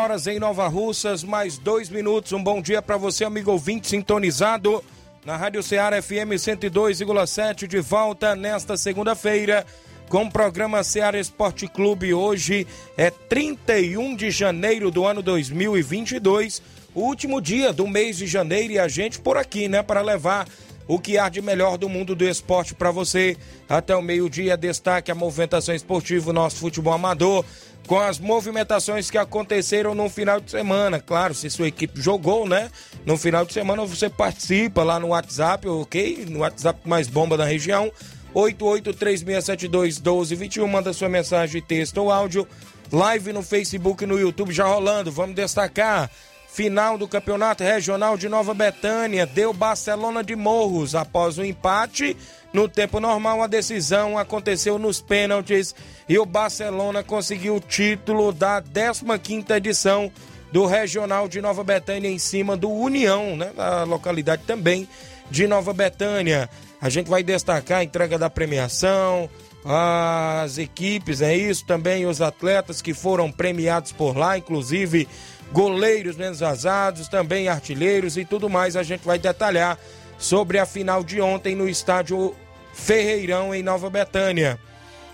Horas em Nova Russas, mais dois minutos. Um bom dia para você, amigo ouvinte, sintonizado na Rádio Ceará FM 102,7, de volta nesta segunda-feira com o programa Ceará Esporte Clube. Hoje é 31 de janeiro do ano 2022, o último dia do mês de janeiro, e a gente por aqui, né, para levar o que há de melhor do mundo do esporte para você. Até o meio-dia, destaque a movimentação esportiva, nosso futebol amador com as movimentações que aconteceram no final de semana. Claro, se sua equipe jogou, né? No final de semana você participa lá no WhatsApp, ok? No WhatsApp mais bomba da região. 8836721221, manda sua mensagem, texto ou áudio. Live no Facebook e no YouTube já rolando. Vamos destacar. Final do Campeonato Regional de Nova Betânia. Deu Barcelona de Morros. Após o empate no tempo normal, a decisão aconteceu nos pênaltis. E o Barcelona conseguiu o título da 15ª edição do Regional de Nova Betânia em cima do União, né, da localidade também de Nova Betânia. A gente vai destacar a entrega da premiação, as equipes, é isso, também os atletas que foram premiados por lá, inclusive goleiros menos vazados, também artilheiros e tudo mais. A gente vai detalhar sobre a final de ontem no estádio Ferreirão, em Nova Betânia.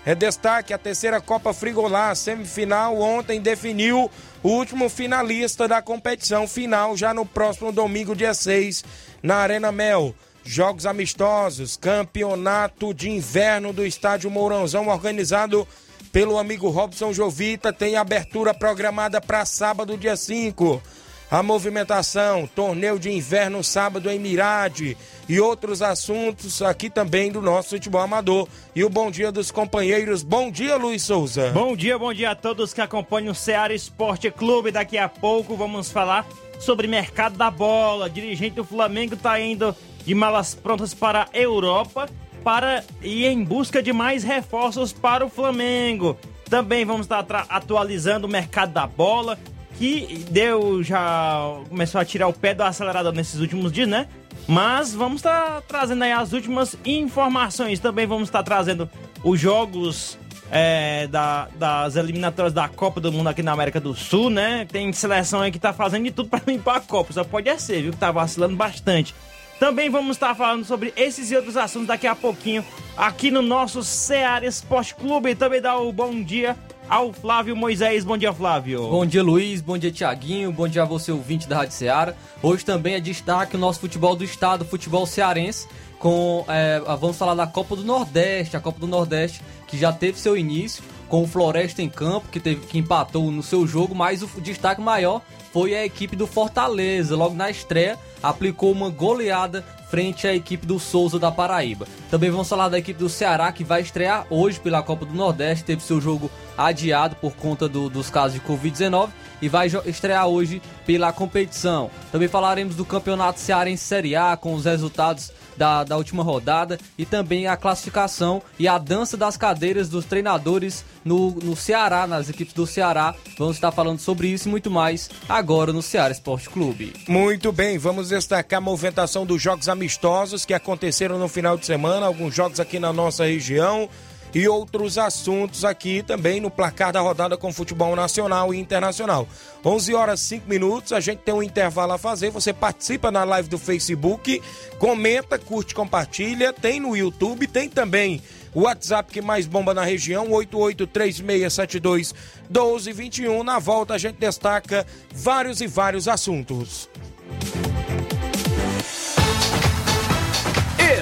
É destaque a terceira Copa Frigolá, semifinal ontem definiu o último finalista da competição final já no próximo domingo, dia 6, na Arena Mel. Jogos amistosos, campeonato de inverno do estádio Mourãozão, organizado pelo amigo Robson Jovita, tem abertura programada para sábado, dia 5 a movimentação, torneio de inverno sábado em Mirade e outros assuntos aqui também do nosso futebol amador. E o bom dia dos companheiros. Bom dia, Luiz Souza. Bom dia, bom dia a todos que acompanham o Ceará Esporte Clube. Daqui a pouco vamos falar sobre mercado da bola. dirigente do Flamengo está indo de malas prontas para a Europa para ir em busca de mais reforços para o Flamengo. Também vamos estar atualizando o mercado da bola que deu já começou a tirar o pé do acelerador nesses últimos dias, né? Mas vamos estar trazendo aí as últimas informações. Também vamos estar trazendo os jogos é, da, das eliminatórias da Copa do Mundo aqui na América do Sul, né? Tem seleção aí que tá fazendo de tudo para limpar a Copa. Só pode é ser, viu? Que tá vacilando bastante. Também vamos estar falando sobre esses e outros assuntos daqui a pouquinho aqui no nosso Ceará Esporte Clube. Também dá o bom dia ao Flávio Moisés. Bom dia, Flávio. Bom dia, Luiz. Bom dia, Tiaguinho. Bom dia a você, ouvinte da Rádio Ceará. Hoje também é destaque o nosso futebol do estado, futebol cearense. Com, é, vamos falar da Copa do Nordeste, a Copa do Nordeste que já teve seu início com o Floresta em campo, que, teve, que empatou no seu jogo, mas o destaque maior foi a equipe do Fortaleza. Logo na estreia, aplicou uma goleada frente à equipe do Souza da Paraíba. Também vamos falar da equipe do Ceará, que vai estrear hoje pela Copa do Nordeste, teve seu jogo adiado por conta do, dos casos de Covid-19 e vai estrear hoje pela competição. Também falaremos do Campeonato Cearense Série A com os resultados da, da última rodada e também a classificação e a dança das cadeiras dos treinadores no, no Ceará, nas equipes do Ceará. Vamos estar falando sobre isso e muito mais agora no Ceará Esporte Clube. Muito bem, vamos destacar a movimentação dos jogos amistosos que aconteceram no final de semana, alguns jogos aqui na nossa região e outros assuntos aqui também no placar da rodada com futebol nacional e internacional. 11 horas 5 minutos, a gente tem um intervalo a fazer. Você participa na live do Facebook, comenta, curte, compartilha. Tem no YouTube, tem também o WhatsApp que mais bomba na região, 883672 1221. Na volta a gente destaca vários e vários assuntos.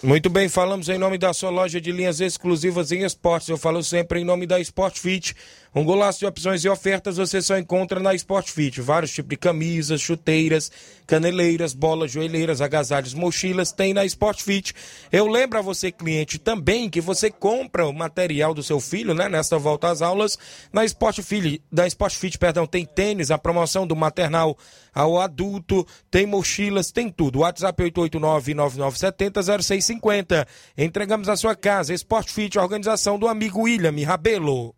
Muito bem, falamos em nome da sua loja de linhas exclusivas em esportes. Eu falo sempre em nome da Sport Fit. Um golaço de opções e ofertas você só encontra na Sport Fit. Vários tipos de camisas, chuteiras, caneleiras, bolas, joelheiras, agasalhos, mochilas, tem na Sport Fit. Eu lembro a você, cliente, também que você compra o material do seu filho, né? Nesta volta às aulas, na Sport Fit, da Sport Fit, perdão, tem tênis, a promoção do maternal ao adulto, tem mochilas, tem tudo. WhatsApp 889-9970-0650. Entregamos a sua casa. Sport Fit, organização do amigo William Rabelo.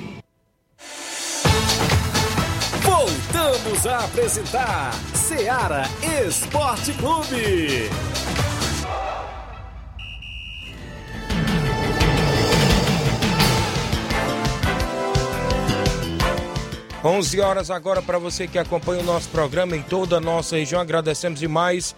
Voltamos a apresentar Seara Esporte Clube. 11 horas agora para você que acompanha o nosso programa em toda a nossa região. Agradecemos demais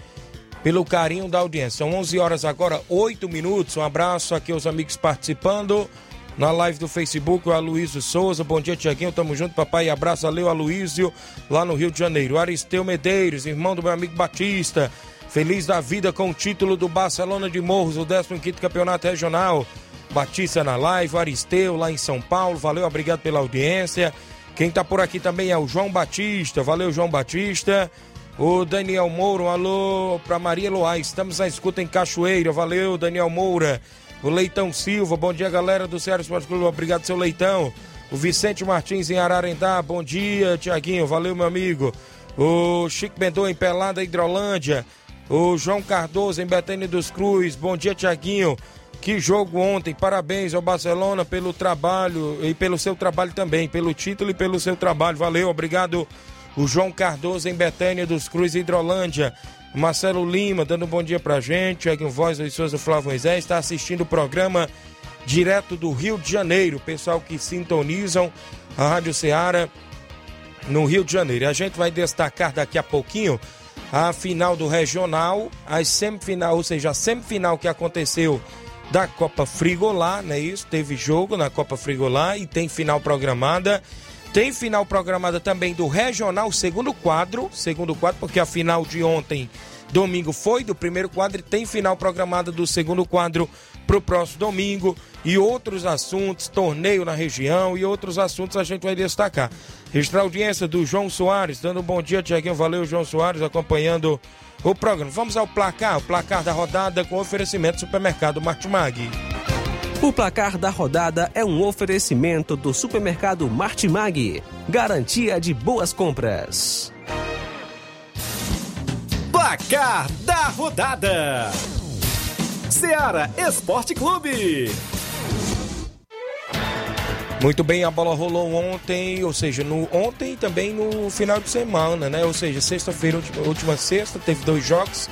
pelo carinho da audiência. São 11 horas agora, 8 minutos. Um abraço aqui aos amigos participando na live do Facebook, o Aloysio Souza. Bom dia, Tiaguinho. Tamo junto, papai. Abraço, valeu, Aloysio, lá no Rio de Janeiro. Aristeu Medeiros, irmão do meu amigo Batista. Feliz da vida com o título do Barcelona de Morros, o 15 Campeonato Regional. Batista na live, Aristeu lá em São Paulo. Valeu, obrigado pela audiência. Quem tá por aqui também é o João Batista. Valeu, João Batista. O Daniel Moura, um alô pra Maria Loá. Estamos na escuta em Cachoeira. Valeu, Daniel Moura. O Leitão Silva, bom dia, galera do Ceará Esporte Clube. Obrigado, seu Leitão. O Vicente Martins em Ararendá, bom dia, Tiaguinho. Valeu, meu amigo. O Chico Bendô em Pelada, Hidrolândia. O João Cardoso em Betânia dos Cruz, bom dia, Tiaguinho. Que jogo ontem, parabéns ao Barcelona pelo trabalho e pelo seu trabalho também, pelo título e pelo seu trabalho. Valeu, obrigado. O João Cardoso em Betânia dos Cruz, Hidrolândia. Marcelo Lima dando um bom dia pra gente. Um Voz dos Souza Flávio Moisés está assistindo o programa direto do Rio de Janeiro. Pessoal que sintonizam a Rádio Ceará no Rio de Janeiro. A gente vai destacar daqui a pouquinho a final do regional, a semifinal, ou seja, a semifinal que aconteceu da Copa Frigolá, não é isso? Teve jogo na Copa Frigolá e tem final programada. Tem final programada também do Regional, segundo quadro, segundo quadro, porque a final de ontem, domingo, foi do primeiro quadro e tem final programada do segundo quadro para o próximo domingo e outros assuntos, torneio na região e outros assuntos a gente vai destacar. Registrar a audiência do João Soares, dando um bom dia, Tiaguinho. Valeu, João Soares, acompanhando o programa. Vamos ao placar, o placar da rodada com oferecimento do supermercado Martimag. O placar da rodada é um oferecimento do supermercado Martimag. Garantia de boas compras. Placar da rodada: Seara Esporte Clube. Muito bem, a bola rolou ontem, ou seja, no, ontem e também no final de semana, né? Ou seja, sexta-feira, última, última sexta, teve dois jogos.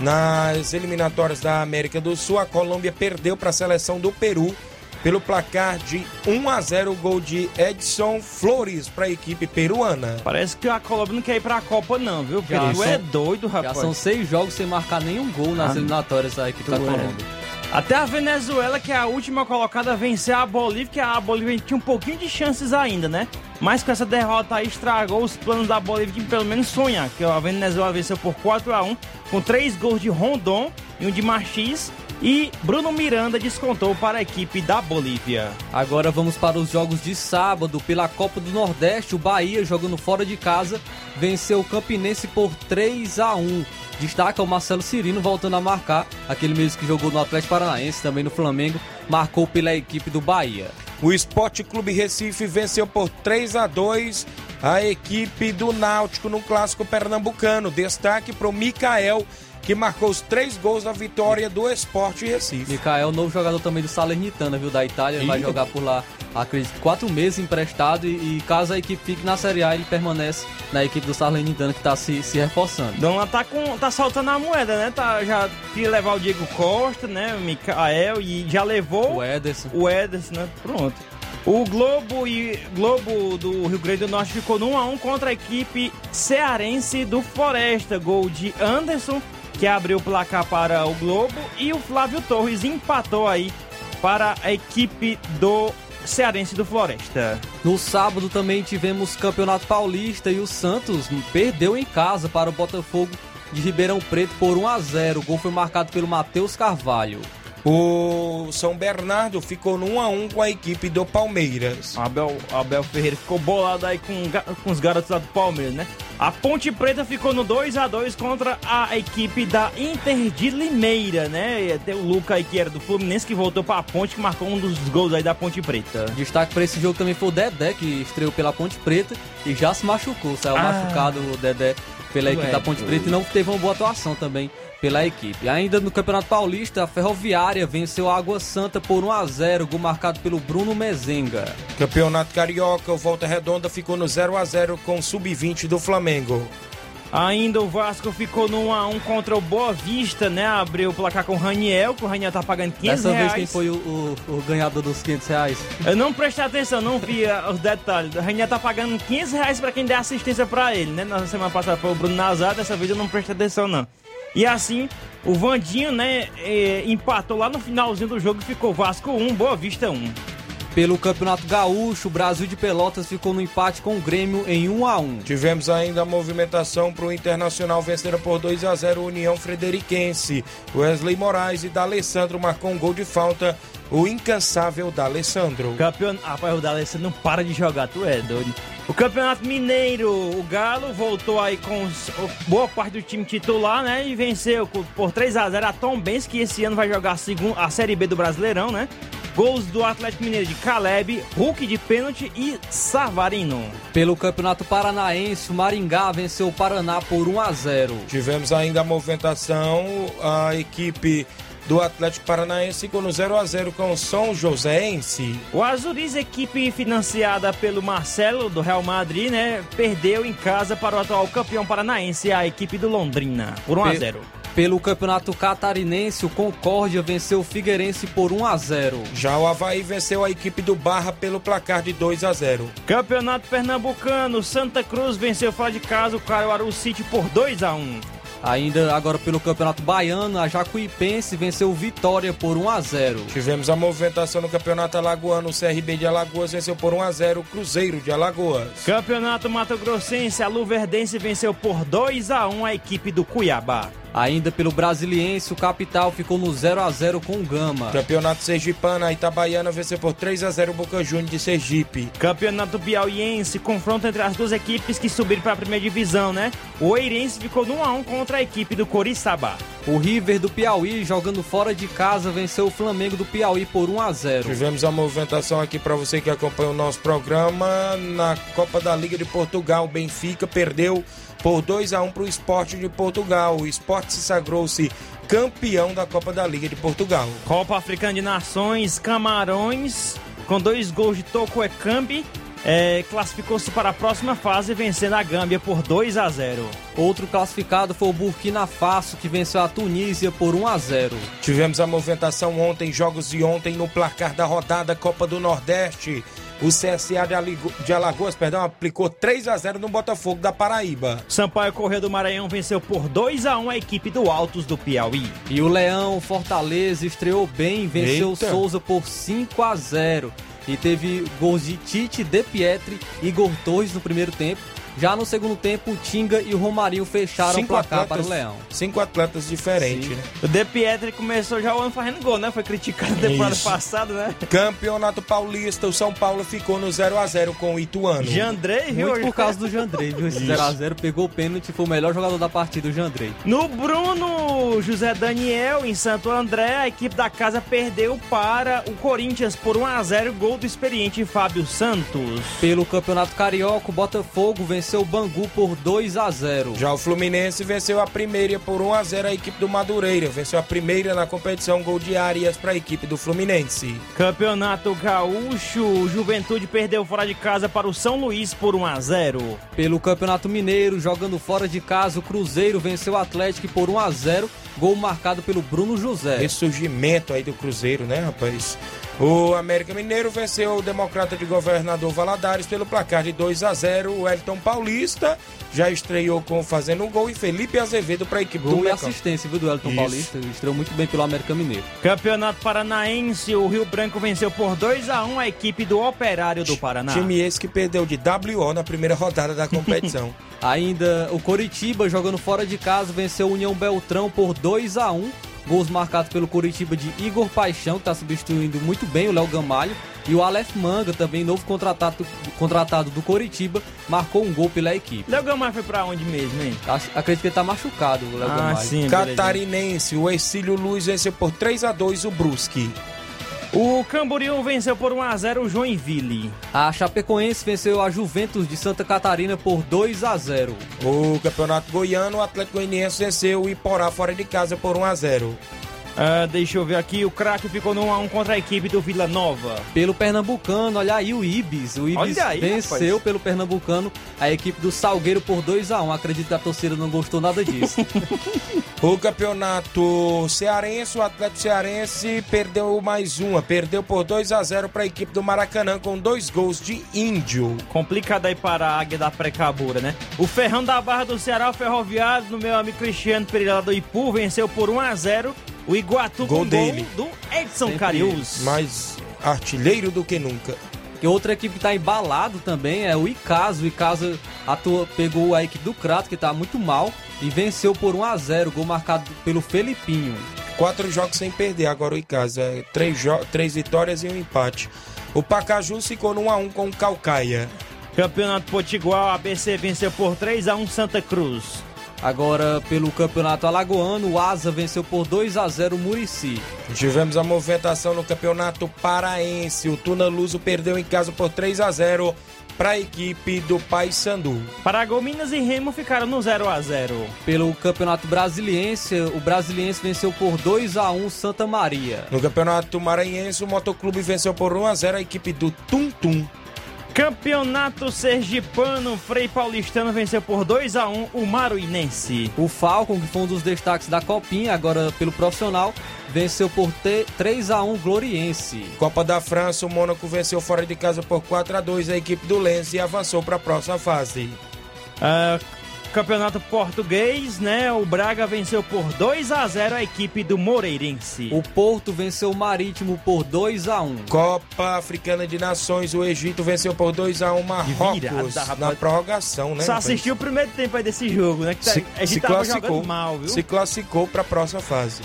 Nas eliminatórias da América do Sul, a Colômbia perdeu para a seleção do Peru pelo placar de 1 a 0 o gol de Edson Flores para a equipe peruana. Parece que a Colômbia não quer ir pra Copa, não, viu? Já são- é doido, Já rapaz. são seis jogos sem marcar nenhum gol nas Ah, eliminatórias da equipe da tu é. Até a Venezuela, que é a última colocada, vencer a Bolívia, que a Bolívia tinha um pouquinho de chances ainda, né? Mas com essa derrota aí estragou os planos da Bolívia de pelo menos sonhar. Que a Venezuela venceu por 4 a 1 com três gols de Rondon e um de Marchis. E Bruno Miranda descontou para a equipe da Bolívia. Agora vamos para os jogos de sábado. Pela Copa do Nordeste, o Bahia, jogando fora de casa, venceu o Campinense por 3 a 1 Destaca o Marcelo Cirino voltando a marcar, aquele mesmo que jogou no Atlético Paranaense, também no Flamengo, marcou pela equipe do Bahia. O Esporte Clube Recife venceu por 3 a 2 a equipe do Náutico no clássico pernambucano. Destaque para o Mikael, que marcou os três gols da vitória do Esporte Recife. Mikael, novo jogador também do Salernitana, viu, da Itália, ele vai jogar por lá, acredito, quatro meses emprestado e, e caso a equipe fique na Série A, ele permanece na equipe do Salernitana que está se, se reforçando. Dona tá com tá soltando a moeda, né? Tá, já queria levar o Diego Costa, né? O Mikael e já levou O Ederson. o Ederson, né? Pronto. O Globo e Globo do Rio Grande do Norte ficou no 1 a 1 contra a equipe cearense do Floresta, gol de Anderson, que abriu o placar para o Globo e o Flávio Torres empatou aí para a equipe do cearense do Floresta. No sábado também tivemos Campeonato Paulista e o Santos perdeu em casa para o Botafogo de Ribeirão Preto por 1 a 0. O gol foi marcado pelo Matheus Carvalho. O São Bernardo ficou no 1 a 1 com a equipe do Palmeiras. Abel, Abel Ferreira ficou bolado aí com, com os garotos lá do Palmeiras, né? A Ponte Preta ficou no 2 a 2 contra a equipe da Inter de Limeira, né? E Tem o Luca aí que era do Fluminense que voltou pra Ponte, que marcou um dos gols aí da Ponte Preta. Destaque para esse jogo também foi o Dedé, que estreou pela Ponte Preta e já se machucou. Saiu Ah. machucado o Dedé pela equipe Ué, da Ponte Preta e não teve uma boa atuação também pela equipe. Ainda no Campeonato Paulista, a Ferroviária venceu a Água Santa por 1 a 0, gol marcado pelo Bruno Mezenga. Campeonato Carioca, o Volta Redonda ficou no 0 a 0 com o Sub-20 do Flamengo. Ainda o Vasco ficou no 1 a 1 contra o Boa Vista, né? Abriu o placar com o Raniel, que o Raniel tá pagando 500 Dessa reais. vez quem foi o, o- o ganhador dos 500 reais? Eu não prestei atenção, não vi ah, os detalhes. O Raniel tá pagando 500 reais pra quem der assistência pra ele, né? Na semana passada foi o Bruno Nazar, dessa vez eu não prestei atenção, não. E assim, o Vandinho, né, eh, empatou lá no finalzinho do jogo e ficou Vasco 1, Boa Vista 1. Pelo Campeonato Gaúcho, o Brasil de Pelotas ficou no empate com o Grêmio em 1 a 1. Tivemos ainda a movimentação para o Internacional vencer por 2 a 0 o União Frederiquense. Wesley Moraes e D'Alessandro marcou um gol de falta. O incansável D'Alessandro. Campeonato. Rapaz, o D'Alessandro não para de jogar, tu é doido. O Campeonato Mineiro, o Galo voltou aí com os- boa parte do time titular, né? E venceu por 3 a 0 a Tom Benz, que esse ano vai jogar a, segun- a Série B do Brasileirão, né? Gols do Atlético Mineiro de Caleb, Hulk de pênalti e Savarino. Pelo Campeonato Paranaense, o Maringá venceu o Paraná por 1 a 0. Tivemos ainda a movimentação, a equipe do Atlético Paranaense ficou no 0 a 0 com o São Joséense. O Azuriz, equipe financiada pelo Marcelo do Real Madrid, né? Perdeu em casa para o atual campeão paranaense, a equipe do Londrina, por 1 a Pe- 0 Pelo Campeonato Catarinense, o Concórdia venceu o Figueirense por 1 a 0. Já o Havaí venceu a equipe do Barra pelo placar de 2 a 0. Campeonato Pernambucano, Santa Cruz venceu fora de casa o Caruaru City por 2 a 1 Ainda agora pelo Campeonato Baiano, a Jacuipense venceu o Vitória por 1 a 0. Tivemos a movimentação no Campeonato Alagoano, o CRB de Alagoas venceu por 1 a 0 o Cruzeiro de Alagoas. Campeonato Mato Grossense, a Luverdense venceu por 2 a 1 a equipe do Cuiabá. Ainda pelo Brasiliense, o Capital ficou no 0 a 0 com o Gama. Campeonato Sergipano, a Itabaiana venceu por 3 a 0 o Boca Juniors de Sergipe. Campeonato Piauiense, confronto entre as duas equipes que subiram para a primeira divisão, né? O Eirense ficou no 1 a 1 contra a equipe do Coriçaba. O River do Piauí, jogando fora de casa, venceu o Flamengo do Piauí por 1 a 0. Tivemos a movimentação aqui para você que acompanha o nosso programa na Copa da Liga de Portugal. O Benfica perdeu por 2 a 1 para o Esporte de Portugal. O Esporte se sagrou-se campeão da Copa da Liga de Portugal. Copa Africana de Nações, Camarões, com dois gols de Toko Ekambi, é, classificou-se para a próxima fase, vencendo a Gâmbia por 2 a 0. Outro classificado foi o Burkina Faso, que venceu a Tunísia por 1 a 0. Tivemos a movimentação ontem, jogos de ontem no placar da rodada Copa do Nordeste. O CSA de, Aligo- de Alagoas, perdão, aplicou 3 a 0 no Botafogo da Paraíba. Sampaio Correia do Maranhão venceu por 2 a 1 a equipe do Altos do Piauí. E o Leão Fortaleza estreou bem, venceu o Eita. Souza por 5 a 0. E teve gols de Tite, De Pietri e Igor Torres no primeiro tempo. Já no segundo tempo, o Tinga e o Romarinho fecharam o placar para o Leão. Cinco atletas diferentes, Sim. né? O De Pietri começou já o ano fazendo gol, né? Foi criticado na temporada Isso. passada, né? Campeonato Paulista, o São Paulo ficou no 0 a 0 com o Ituano. Jandrei, viu? Muito por causa do Jandrei, viu? Esse 0x0 pegou o pênalti, foi o melhor jogador da partida, o Jandrei. No Bruno José Daniel, em Santo André, a equipe da casa perdeu para o Corinthians por 1 a 0 gol do experiente Fábio Santos. Pelo Campeonato Carioca, o Botafogo venceu o Bangu por 2 a 0. Já o Fluminense venceu a primeira por 1 a 0 a equipe do Madureira. Venceu a primeira na competição, gol de Arias para a equipe do Fluminense. Campeonato Gaúcho, Juventude perdeu fora de casa para o São Luís por 1 a 0. Pelo Campeonato Mineiro, jogando fora de casa, o Cruzeiro venceu o Atlético por 1 a 0, gol marcado pelo Bruno José. Ressurgimento aí do Cruzeiro, né, rapaz? O América Mineiro venceu o Democrata de Governador Valadares pelo placar de 2 a 0. O Elton Paulista já estreou com fazendo um gol e Felipe Azevedo para a equipe do Gol e Mecão. assistência, viu, do Elton Isso. Paulista. Estreou muito bem pelo América Mineiro. Campeonato Paranaense, o Rio Branco venceu por 2 a 1 a equipe do Operário do Paraná. Time esse que perdeu de WO na primeira rodada da competição. Ainda o Coritiba, jogando fora de casa, venceu o União Beltrão por 2 a 1 Gols marcados pelo Coritiba de Igor Paixão, que está substituindo muito bem o Léo Gamalho. E o Aleph Manga, também novo contratado, contratado do Coritiba, marcou um gol pela equipe. Léo Gamar foi pra onde mesmo, hein? Acho- acredito que ele tá machucado, o Léo Ah, Gamalho. sim, beleza. Catarinense, o Ercílio Luiz venceu por 3 a 2 o Brusque. O Camboriú venceu por 1 a 0 o Joinville. A Chapecoense venceu a Juventus de Santa Catarina por 2 a 0. O Campeonato Goiano, o Atlético Goianiense venceu o Iporá fora de casa por 1 a 0. Ah, deixa eu ver aqui, o craque ficou no 1 a 1 contra a equipe do Vila Nova. Pelo Pernambucano, olha aí o Ibis. O Ibis aí, venceu rapaz. pelo Pernambucano a equipe do Salgueiro por 2 a 1 Acredito que a torcida não gostou nada disso. O campeonato cearense, o Atlético Cearense perdeu mais uma, perdeu por 2 a 0 para a equipe do Maracanã com dois gols de Índio. Complicado aí para a Águia da Precabura, né? O Ferrão da Barra do Ceará, o Ferroviário, no meu amigo Cristiano Pereira do Ipu, venceu por 1 a 0 o Iguatu Gol com dele. gol do Edson Sempre Carius. Mais artilheiro do que nunca. E outra equipe que tá embalado também é o Icasa. O Icasa atua, pegou a equipe do Crato, que tá muito mal, e venceu por 1 a 0 gol marcado pelo Felipinho. Quatro jogos sem perder agora o Icasa. é Três, três vitórias e um empate. O Pacajus ficou no 1 a 1 com o Calcaia. Campeonato Potiguar, ABC venceu por 3 a 1 Santa Cruz. Agora, pelo Campeonato Alagoano, o Asa venceu por 2 a 0 o Murici. Tivemos a movimentação no Campeonato Paraense. O Tuna Luso perdeu em casa por 3 a 0 para a equipe do Paysandu. Paragominas e Remo ficaram no 0 a 0 Pelo Campeonato Brasiliense, o Brasiliense venceu por 2 a 1 Santa Maria. No Campeonato Maranhense, o Motoclube venceu por 1 a 0 a equipe do Tum Tum. Campeonato Sergipano, Frei Paulistano venceu por 2 a 1 o Maruinense. O Falcon, que foi um dos destaques da Copinha, agora pelo profissional, venceu por T- 3 a 1 Gloriense. Copa da França, o Mônaco venceu fora de casa por 4 a 2 a equipe do Lens e avançou para a próxima fase. Ah, Campeonato Português, né? O Braga venceu por 2 a 0 a equipe do Moreirense. O Porto venceu o Marítimo por 2 a 1 Copa Africana de Nações, o Egito venceu por 2 a 1 Marrocos virada, na prorrogação, né? Só assistiu o primeiro tempo aí desse jogo, né? Que tá- se, a gente se tava classificou, jogando mal, viu? se classificou para a próxima fase.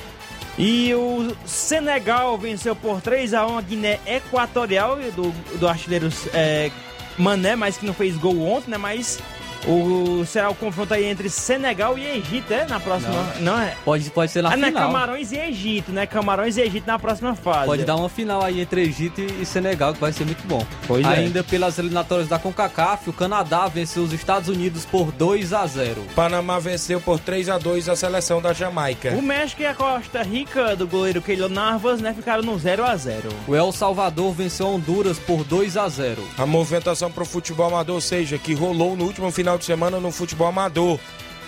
E o Senegal venceu por 3 a 1 a Guiné Equatorial do, do artilheiro é, Mané, mas que não fez gol ontem, né? Mas O, será o confronto aí entre Senegal e Egito, é? Na próxima. Não, é? Pode, pode ser na Ah, não é final. Camarões e Egito, né? Camarões e Egito na próxima fase. Pode dar uma final aí entre Egito e Senegal, que vai ser muito bom. Pois é. Ainda pelas eliminatórias da CONCACAF, o Canadá venceu os Estados Unidos por 2 a 0. Panamá venceu por 3 a 2 a seleção da Jamaica. O México e a Costa Rica do goleiro Keylor Narvas, né? Ficaram no 0 a 0 O El Salvador venceu Honduras por 2 a 0. A movimentação para o futebol amador, ou seja, que rolou no último final de semana no futebol amador.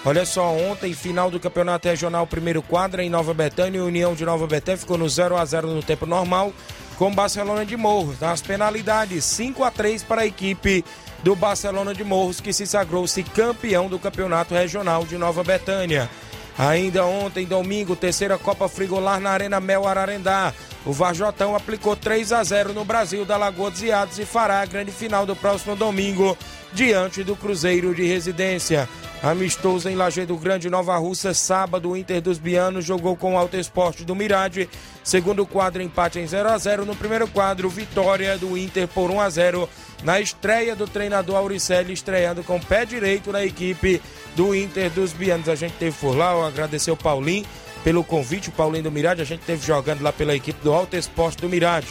Olha só, ontem, final do Campeonato Regional, primeiro quadra em Nova Betânia, União de Nova Betânia ficou no 0 a 0 no tempo normal com Barcelona de Morros. Nas penalidades, 5 a 3 para a equipe do Barcelona de Morros, que se sagrou-se campeão do Campeonato Regional de Nova Betânia. Ainda ontem, domingo, terceira Copa Frigolar na Arena Mel Ararendá. O Varjotão aplicou 3 a 0 no Brasil da Lagoa dos Iados e fará a grande final do próximo domingo diante do Cruzeiro de Residência. Amistoso em Lajeado Grande, Nova Russa, sábado, o Inter dos Bianos jogou com o Alto Esporte do Mirade. Segundo quadro, empate em 0 a 0 No primeiro quadro, vitória do Inter por 1 a 0 na estreia do treinador Auricelli, estreando com pé direito na equipe do Inter dos Bianos. A gente teve por lá, eu agradecer o Paulinho pelo convite, o Paulinho do Mirade. A gente teve jogando lá pela equipe do Alto Esporte do Mirade.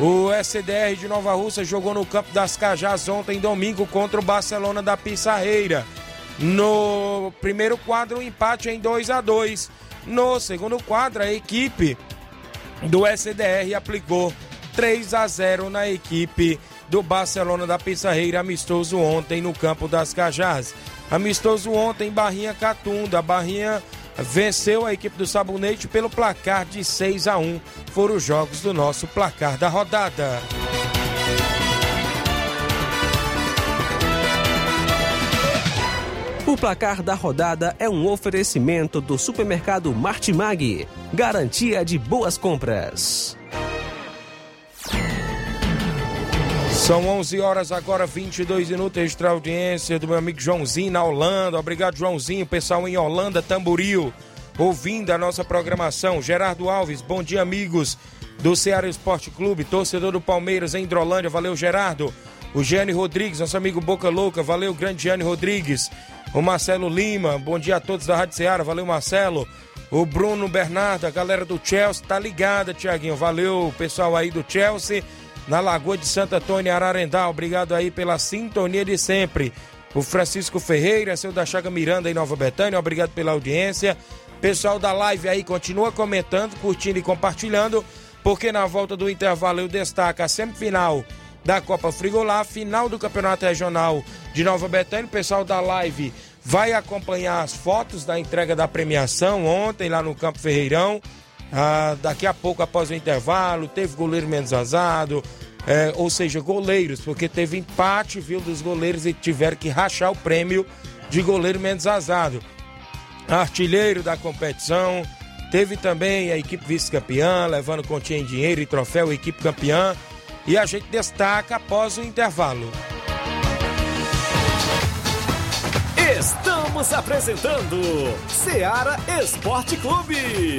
O SDR de Nova Russa jogou no campo das Cajás ontem, domingo, contra o Barcelona da Pissarreira. No primeiro quadro, um empate em 2 a 2 No segundo quadro, a equipe do SDR aplicou 3 a 0 na equipe do Barcelona da Pissarreira, amistoso ontem no campo das Cajás. Amistoso ontem, Barrinha Catunda. Barrinha venceu a equipe do Sabonete pelo placar de 6 a 1. Foram os jogos do nosso placar da rodada. O placar da rodada é um oferecimento do supermercado Martimag. Garantia de boas compras. São 11 horas agora, 22 minutos. Extra audiência do meu amigo Joãozinho na Holanda. Obrigado, Joãozinho. Pessoal em Holanda, Tamboril, ouvindo a nossa programação. Gerardo Alves, bom dia, amigos do Ceará Esporte Clube. Torcedor do Palmeiras em Hidrolândia. Valeu, Gerardo. O Gianni Rodrigues, nosso amigo Boca Louca. Valeu, grande Gianni Rodrigues. O Marcelo Lima, bom dia a todos da Rádio Ceará. Valeu, Marcelo. O Bruno Bernardo, a galera do Chelsea, tá ligada, Tiaguinho. Valeu, pessoal aí do Chelsea na Lagoa de Santo Antônio, Ararendá. Obrigado aí pela sintonia de sempre. O Francisco Ferreira, seu da Chaga Miranda em Nova Betânia, obrigado pela audiência. Pessoal da live aí, continua comentando, curtindo e compartilhando, porque na volta do intervalo eu destaco a semifinal da Copa Frigolar, final do Campeonato Regional de Nova Betânia. O pessoal da live vai acompanhar as fotos da entrega da premiação ontem lá no Campo Ferreirão. Ah, daqui a pouco, após o intervalo, teve goleiro menos vazado, é, ou seja, goleiros, porque teve empate, viu, dos goleiros e tiveram que rachar o prêmio de goleiro menos vazado. Artilheiro da competição, teve também a equipe vice-campeã, levando continha em dinheiro e troféu, equipe campeã. E a gente destaca após o intervalo. Estamos apresentando Seara Esporte Clube.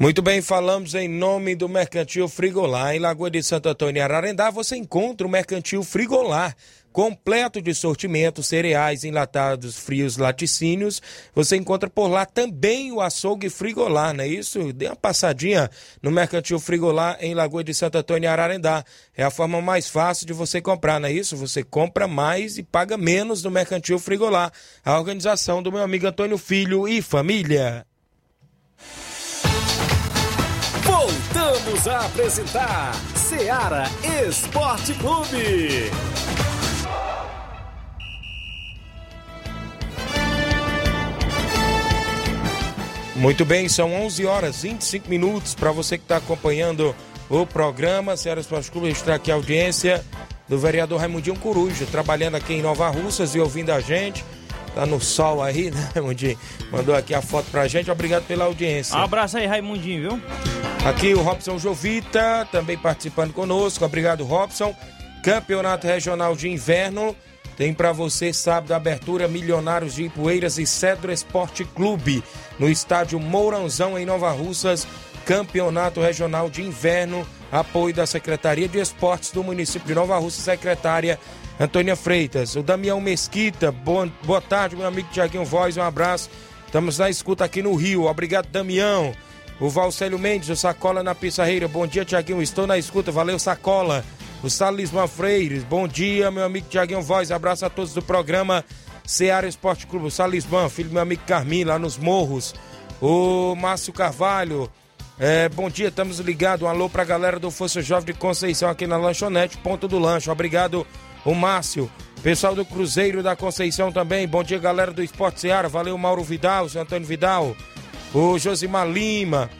Muito bem, falamos em nome do Mercantil Frigolar. Em Lagoa de Santo Antônio e Ararendá, você encontra o Mercantil Frigolar. completo de sortimento, cereais, enlatados, frios, laticínios. Você encontra por lá também o açougue Frigolá, não é isso? Dê uma passadinha no Mercantil Frigolá em Lagoa de Santo Antônio e Ararendá. É a forma mais fácil de você comprar, não é isso? Você compra mais e paga menos no Mercantil Frigolá. A organização do meu amigo Antônio Filho e família. Voltamos a apresentar Seara Esporte Clube. Muito bem, são 11 horas 25 minutos para você que está acompanhando o programa Ceará Esporte Clube. Está aqui a audiência do vereador Raimundinho Coruja, trabalhando aqui em Nova Russas e ouvindo a gente. Tá no sol aí, né, Raimundinho? Mandou aqui a foto pra gente. Obrigado pela audiência. Um abraço aí, Raimundinho, viu? Aqui o Robson Jovita também participando conosco. Obrigado, Robson. Campeonato Regional de Inverno. Tem para você sábado abertura Milionários de Ipueiras e Cedro Esporte Clube no estádio Mourãozão em Nova Russas. Campeonato Regional de Inverno. Apoio da Secretaria de Esportes do município de Nova Russa, secretária Antônia Freitas. O Damião Mesquita, boa, boa tarde, meu amigo Tiaguinho Voz, um abraço. Estamos na escuta aqui no Rio. Obrigado, Damião. O Valcélio Mendes, o Sacola na Pissarreira. Bom dia, Tiaguinho. Estou na escuta. Valeu, Sacola. O Salisman Freires. Bom dia, meu amigo Tiaguinho Voz. Abraço a todos do programa Seara Esporte Clube. O Salisman, filho do meu amigo Carmim, lá nos Morros. O Márcio Carvalho. É, bom dia, estamos ligados. Um alô pra galera do Força Jovem de Conceição aqui na lanchonete, ponto do lanche. Obrigado, o Márcio. Pessoal do Cruzeiro da Conceição também. Bom dia, galera do Esporte Seara. Valeu, Mauro Vidal, o Antônio Vidal. O Josimar Lima.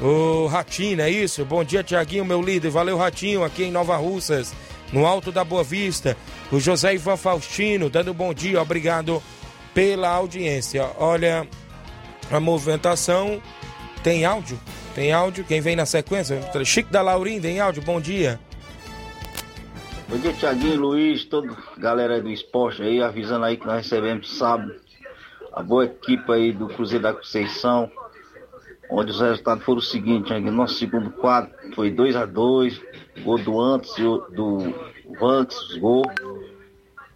O Ratinho, é isso? Bom dia, Tiaguinho, meu líder. Valeu, Ratinho, aqui em Nova Russas, no Alto da Boa Vista. O José Ivan Faustino, dando bom dia. Obrigado pela audiência. Olha, a movimentação. Tem áudio? Tem áudio? Quem vem na sequência? Chico da Laurinda, em áudio, bom dia. Bom dia, Tiaguinho, Luiz, toda galera do esporte aí, avisando aí que nós recebemos sábado a boa equipe aí do Cruzeiro da Conceição, onde os resultados foram os seguintes, Tiaguinho, nosso segundo quadro foi 2 a 2 gol do Antes do Vanks, gol.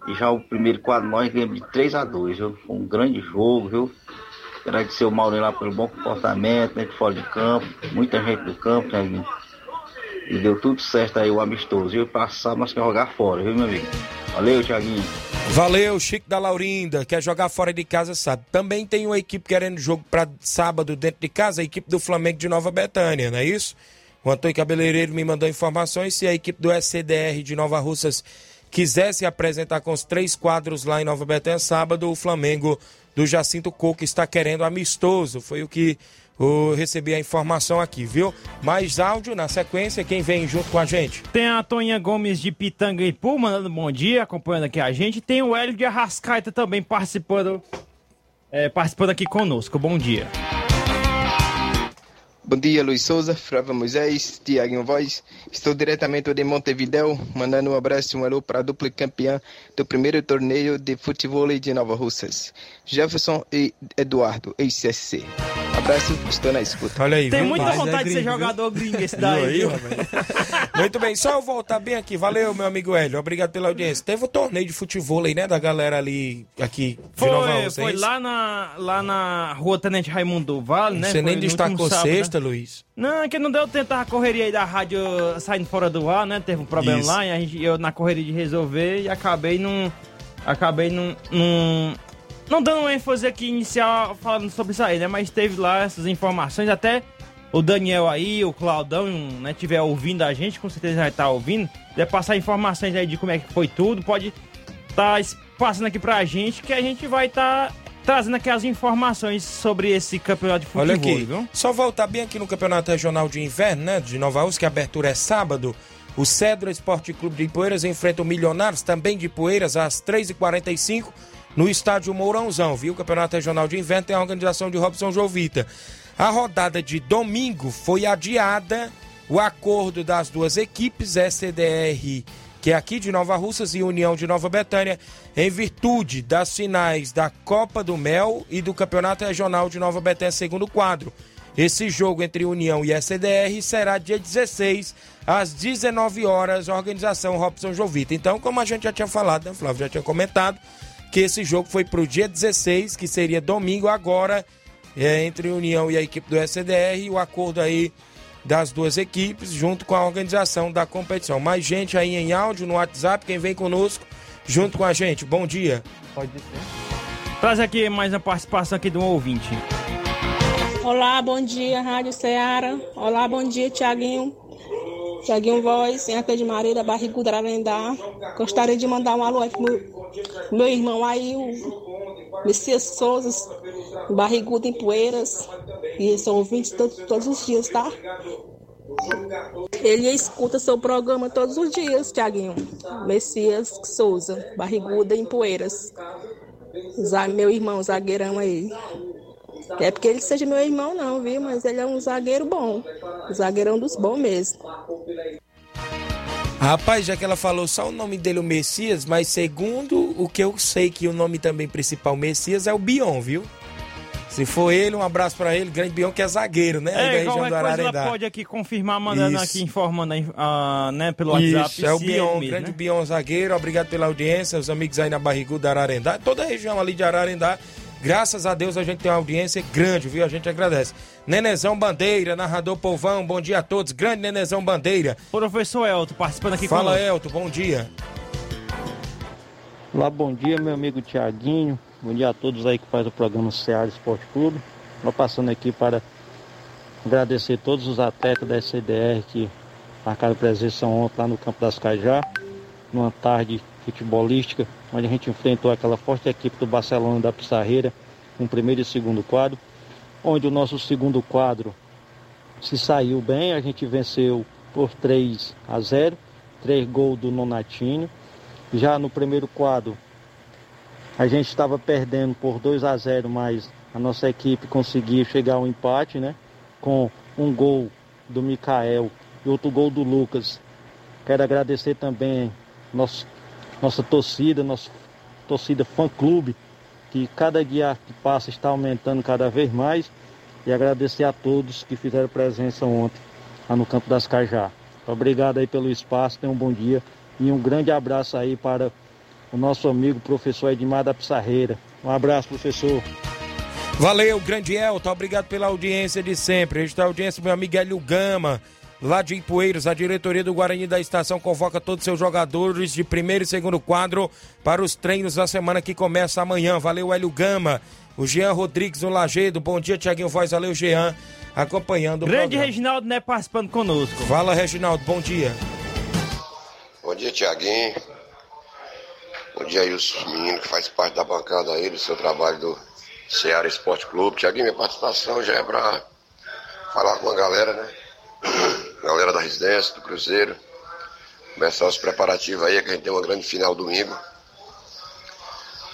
E já o primeiro quadro nós ganhamos de 3 a 2 viu? Foi um grande jogo, viu? Agradecer o Maurinho lá pelo bom comportamento, né, de fora de campo, muita gente do campo, Tiaguinho. E deu tudo certo aí o amistoso. E passar, mas quer jogar fora, viu, meu amigo? Valeu, Thiaguinho. Valeu, Chico da Laurinda. Quer jogar fora de casa, sabe? Também tem uma equipe querendo jogo para sábado dentro de casa, a equipe do Flamengo de Nova Betânia, não é isso? O Antônio Cabeleireiro me mandou informações. Se a equipe do SCDR de Nova Russas quiser se apresentar com os três quadros lá em Nova Betânia, sábado, o Flamengo do Jacinto Coco está querendo amistoso. Foi o que eu recebi a informação aqui, viu? Mais áudio na sequência. Quem vem junto com a gente? Tem a Toninha Gomes de Pitanga e Pu, mandando bom dia, acompanhando aqui a gente. Tem o Hélio de Arrascaeta também participando, é, participando aqui conosco. Bom dia. Bom dia, Luiz Souza, Flávio Moisés, Tiaguinho Voz. Estou diretamente de Montevideo, mandando um abraço e um alô para a dupla campeã do primeiro torneio de futebol de Nova Russas, Jefferson e Eduardo, ex-CSC. Abraço, estou na escuta. Olha aí, Tem viu? muita Mas é vontade de ser gringo, viu? jogador gringo esse daí, viu? Muito bem, só eu voltar bem aqui. Valeu, meu amigo Hélio. Obrigado pela audiência. Teve o torneio de futebol aí, né? Da galera ali, aqui de Nova Foi, é foi isso? lá na, lá na rua Tenente Raimundo do Vale, né? Você Foi nem destacou sábado, sexta, né? Luiz. Não, é que não deu tempo, tava a correria aí da rádio saindo fora do ar, né? Teve um problema Isso. lá e a gente, eu na correria de resolver e acabei não. Acabei não. Não, dando ênfase aqui inicial falando sobre isso aí, né? Mas teve lá essas informações, até o Daniel aí, o Claudão, né, tiver ouvindo a gente, com certeza vai estar ouvindo. Deve passar informações aí de como é que foi tudo, pode estar passando aqui pra gente, que a gente vai estar trazendo aqui as informações sobre esse campeonato de futebol, Olha aqui, viu? só voltar bem aqui no Campeonato Regional de Inverno, né? De Nova Rússia, que a abertura é sábado. O Cedro Esporte Clube de Ipueiras enfrenta o Milionários, também de Ipueiras, às 3h45, no estádio Mourãozão, viu? O Campeonato Regional de Inverno tem a organização de Robson Jovita. A rodada de domingo foi adiada. O acordo das duas equipes, SCDR, que é aqui de Nova Russas, e União de Nova Betânia, em virtude das finais da Copa do Mel e do Campeonato Regional de Nova Betânia, segundo quadro. Esse jogo entre União e SDR será dia 16, às 19 horas, organização Robson Jovita. Então, como a gente já tinha falado, né, Flávio já tinha comentado, que esse jogo foi para o dia 16, que seria domingo agora, é, entre União e a equipe do SDR, e o acordo aí das duas equipes, junto com a organização da competição. Mais gente aí em áudio no WhatsApp, quem vem conosco, junto com a gente. Bom dia. Pode ser. Traz aqui mais uma participação aqui de um ouvinte. Olá, bom dia, Rádio Ceará. Olá, bom dia, Tiaguinho. Tiaguinho Voz, Aca de Maria, da Barriguda Ararendá. Gostaria de mandar um alô aí pro meu, meu irmão aí, o Messias Souza, Barriguda em Poeiras. E são ouvintes todos, todos os dias, tá? Ele escuta seu programa todos os dias, Tiaguinho. Messias Souza, Barriguda em Poeiras. Meu irmão, zagueirão aí. Não é porque ele seja meu irmão, não, viu? Mas ele é um zagueiro bom. Zagueirão dos bons mesmo. Rapaz, já que ela falou só o nome dele, o Messias, mas segundo o que eu sei que o nome também principal Messias é o Bion, viu? Se for ele, um abraço pra ele, grande Bion que é zagueiro, né? Aí da É, região qualquer do coisa ela pode aqui confirmar, mandando Isso. aqui, informando ah, né, pelo WhatsApp. Isso, é o se Bion, ele mesmo, grande né? Bion zagueiro, obrigado pela audiência, os amigos aí na Barriguda Ararendá, toda a região ali de Ararendá, graças a Deus a gente tem uma audiência grande, viu? A gente agradece. Nenezão Bandeira, narrador povão, bom dia a todos, grande Nenezão Bandeira. Professor Elton, participando aqui Fala conosco. Elton, bom dia. Olá, bom dia, meu amigo Tiaguinho. Bom dia a todos aí que faz o programa Ceará Esporte Clube. Estou passando aqui para agradecer todos os atletas da SCDR que marcaram presença ontem lá no Campo das Cajá, numa tarde futebolística, onde a gente enfrentou aquela forte equipe do Barcelona da Pissarreira, no primeiro e segundo quadro, onde o nosso segundo quadro se saiu bem, a gente venceu por 3 a 0, três gols do Nonatinho. Já no primeiro quadro, a gente estava perdendo por 2 a 0, mas a nossa equipe conseguiu chegar ao empate, né? Com um gol do Mikael e outro gol do Lucas. Quero agradecer também nosso, nossa torcida, nossa torcida fã-clube, que cada dia que passa está aumentando cada vez mais. E agradecer a todos que fizeram presença ontem lá no Campo das Cajá. Obrigado aí pelo espaço, tenham um bom dia e um grande abraço aí para o nosso amigo professor Edmar da Pissarreira. Um abraço, professor. Valeu, grande Elton, obrigado pela audiência de sempre. Registrar a audiência do meu amigo Hélio Gama, lá de Ipueiros. A diretoria do Guarani da Estação convoca todos os seus jogadores de primeiro e segundo quadro para os treinos da semana que começa amanhã. Valeu, Hélio Gama. O Jean Rodrigues, do Lagedo. Bom dia, Tiaguinho Voz. Valeu, Jean, acompanhando o Grande programa. Reginaldo, né, participando conosco. Fala, Reginaldo, bom dia. Bom dia, Tiaguinho. Bom dia aí os meninos que fazem parte da bancada aí do seu trabalho do Ceará Esporte Clube. Tiaguinho, minha participação já é pra falar com a galera, né? Galera da residência, do Cruzeiro. Começar os preparativos aí, que a gente tem uma grande final domingo.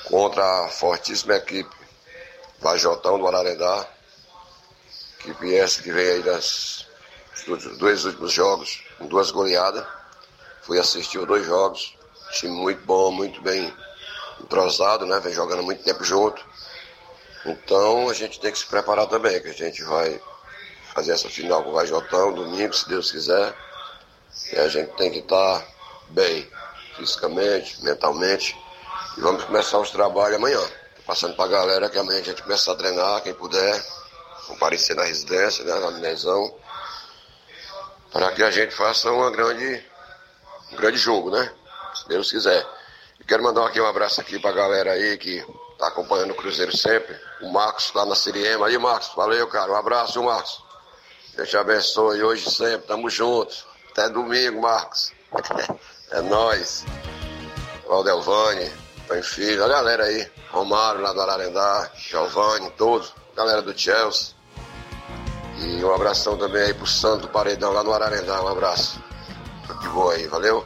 Contra a fortíssima equipe Vajotão do Ararendá. Equipe essa que veio aí das, dos dois últimos jogos, com duas goleadas. Fui assistir os dois jogos. Time muito bom, muito bem entrosado, né? Vem jogando muito tempo junto. Então a gente tem que se preparar também, que a gente vai fazer essa final com o Vajotão domingo, se Deus quiser. E a gente tem que estar bem, fisicamente, mentalmente. E vamos começar os trabalhos amanhã. Tô passando pra galera que amanhã a gente começa a treinar, quem puder, comparecer na residência, né, na Minezão, para que a gente faça uma grande, um grande jogo, né? Se Deus quiser. E quero mandar aqui um abraço aqui pra galera aí que tá acompanhando o Cruzeiro sempre. O Marcos lá na Siriema. Aí, Marcos, valeu, cara. Um abraço, Marcos. Deus te abençoe hoje sempre. Tamo juntos. Até domingo, Marcos. é nóis. Valdelvani, Pai Filho, a galera aí. Romário lá do Ararendá, Giovanni, todos. Galera do Chelsea. E um abração também aí pro Santo Paredão lá no Ararendá. Um abraço. Tudo de boa aí, valeu?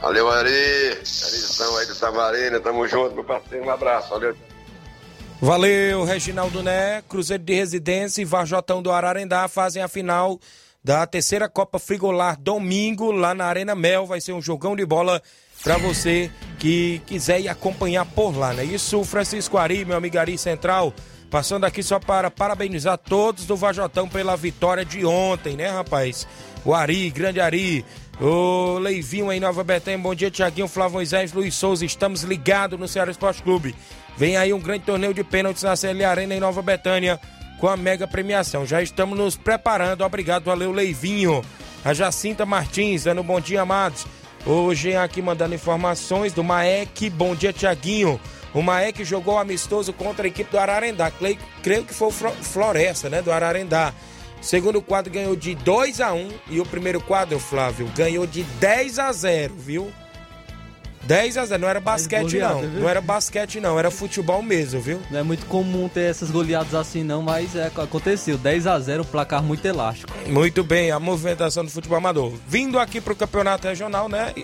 Valeu, Ari. Arizão aí do Tamarina. Tamo junto, meu parceiro. Um abraço, valeu. Valeu, Reginaldo Né, Cruzeiro de Residência e Varjotão do Ararendá fazem a final da terceira Copa Frigolar domingo lá na Arena Mel. Vai ser um jogão de bola para você que quiser ir acompanhar por lá, né? Isso, Francisco Ari, meu amigo Ari Central, Passando aqui só para parabenizar todos do Vajotão pela vitória de ontem, né, rapaz? O Ari, grande Ari, o Leivinho em Nova Betânia, bom dia, Tiaguinho, Flávio Moisés, Luiz Souza, estamos ligados no Ceará Esporte Clube. Vem aí um grande torneio de pênaltis na CL Arena em Nova Betânia com a mega premiação. Já estamos nos preparando, obrigado, valeu, Leivinho. A Jacinta Martins, dando bom dia, amados. Hoje aqui mandando informações do Maek, bom dia, Tiaguinho. O Maek jogou amistoso contra a equipe do Ararendá. Creio que foi o Floresta, né? Do Ararendá. Segundo quadro ganhou de 2 a 1 e o primeiro quadro, Flávio, ganhou de 10 a 0, viu? 10 a 0, não era basquete goleada, não. viu? Não era basquete não, era futebol mesmo, viu? Não é muito comum ter essas goleadas assim não, mas é, aconteceu. 10 a 0 um placar muito elástico. Muito bem, a movimentação do futebol amador. Vindo aqui pro campeonato regional, né?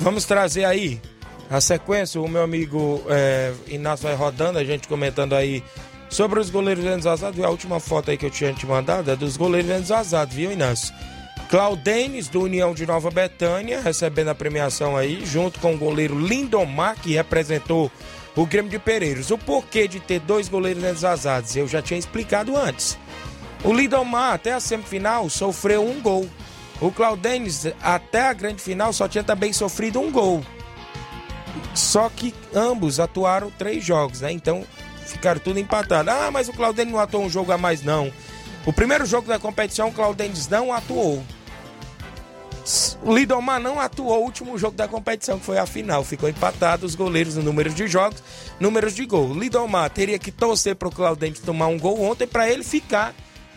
Vamos trazer aí a sequência. O meu amigo é, Inácio vai rodando, a gente comentando aí sobre os goleiros menos azados. A última foto aí que eu tinha te mandado é dos goleiros menos azados, viu, Inácio? Claudenes, do União de Nova Betânia, recebendo a premiação aí, junto com o goleiro Lindomar, que representou o Grêmio de Pereiros. O porquê de ter dois goleiros menos azados, eu já tinha explicado antes. O Lindomar, até a semifinal, sofreu um gol. O Claudenes, até a grande final, só tinha também sofrido um gol. Só que ambos atuaram três jogos, né? Então ficaram tudo empatados. Ah, mas o Claudenes não atuou um jogo a mais, não. O primeiro jogo da competição, o Claudenes não atuou. O Lidomar não atuou o último jogo da competição, que foi a final. Ficou empatado os goleiros no número de jogos, números de gol. O Lidomar teria que torcer para o Claudente tomar um gol ontem para ele ficar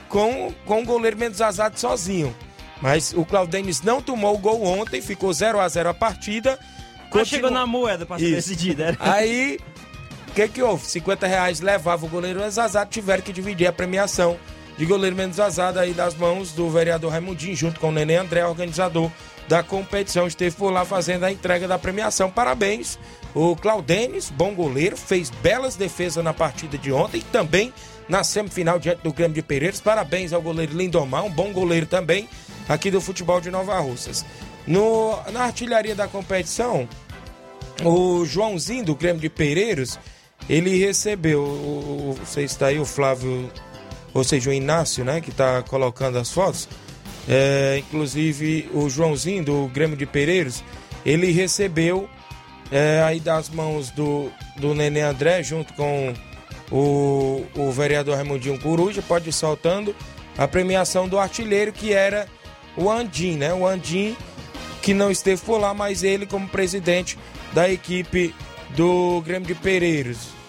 com, com o goleiro menos azado sozinho. Mas o Claudênis não tomou o gol ontem, ficou 0 a 0 a partida. Mas chegou na moeda pra ser decidida. né? Aí, o que que houve? 50 reais levava o goleiro menos azado, tiveram que dividir a premiação de goleiro menos azado aí das mãos do vereador Raimundinho, junto com o Nenê André, organizador da competição, esteve por lá fazendo a entrega da premiação. Parabéns, o Claudênis, bom goleiro, fez belas defesas na partida de ontem e também na semifinal diante do Grêmio de Pereiros. Parabéns ao goleiro Lindomar, um bom goleiro também aqui do futebol de Nova Russas. No, na artilharia da competição, o Joãozinho do Grêmio de Pereiros, ele recebeu, o, você está aí, o Flávio, ou seja, o Inácio, né, que está colocando as fotos. É, inclusive, o Joãozinho do Grêmio de Pereiros, ele recebeu é, aí das mãos do, do Nenê André, junto com o, o vereador Raimundinho Coruja, pode ir soltando a premiação do artilheiro, que era o Andim, né? O Andim, que não esteve por lá, mas ele como presidente da equipe do Grêmio de Pereiros.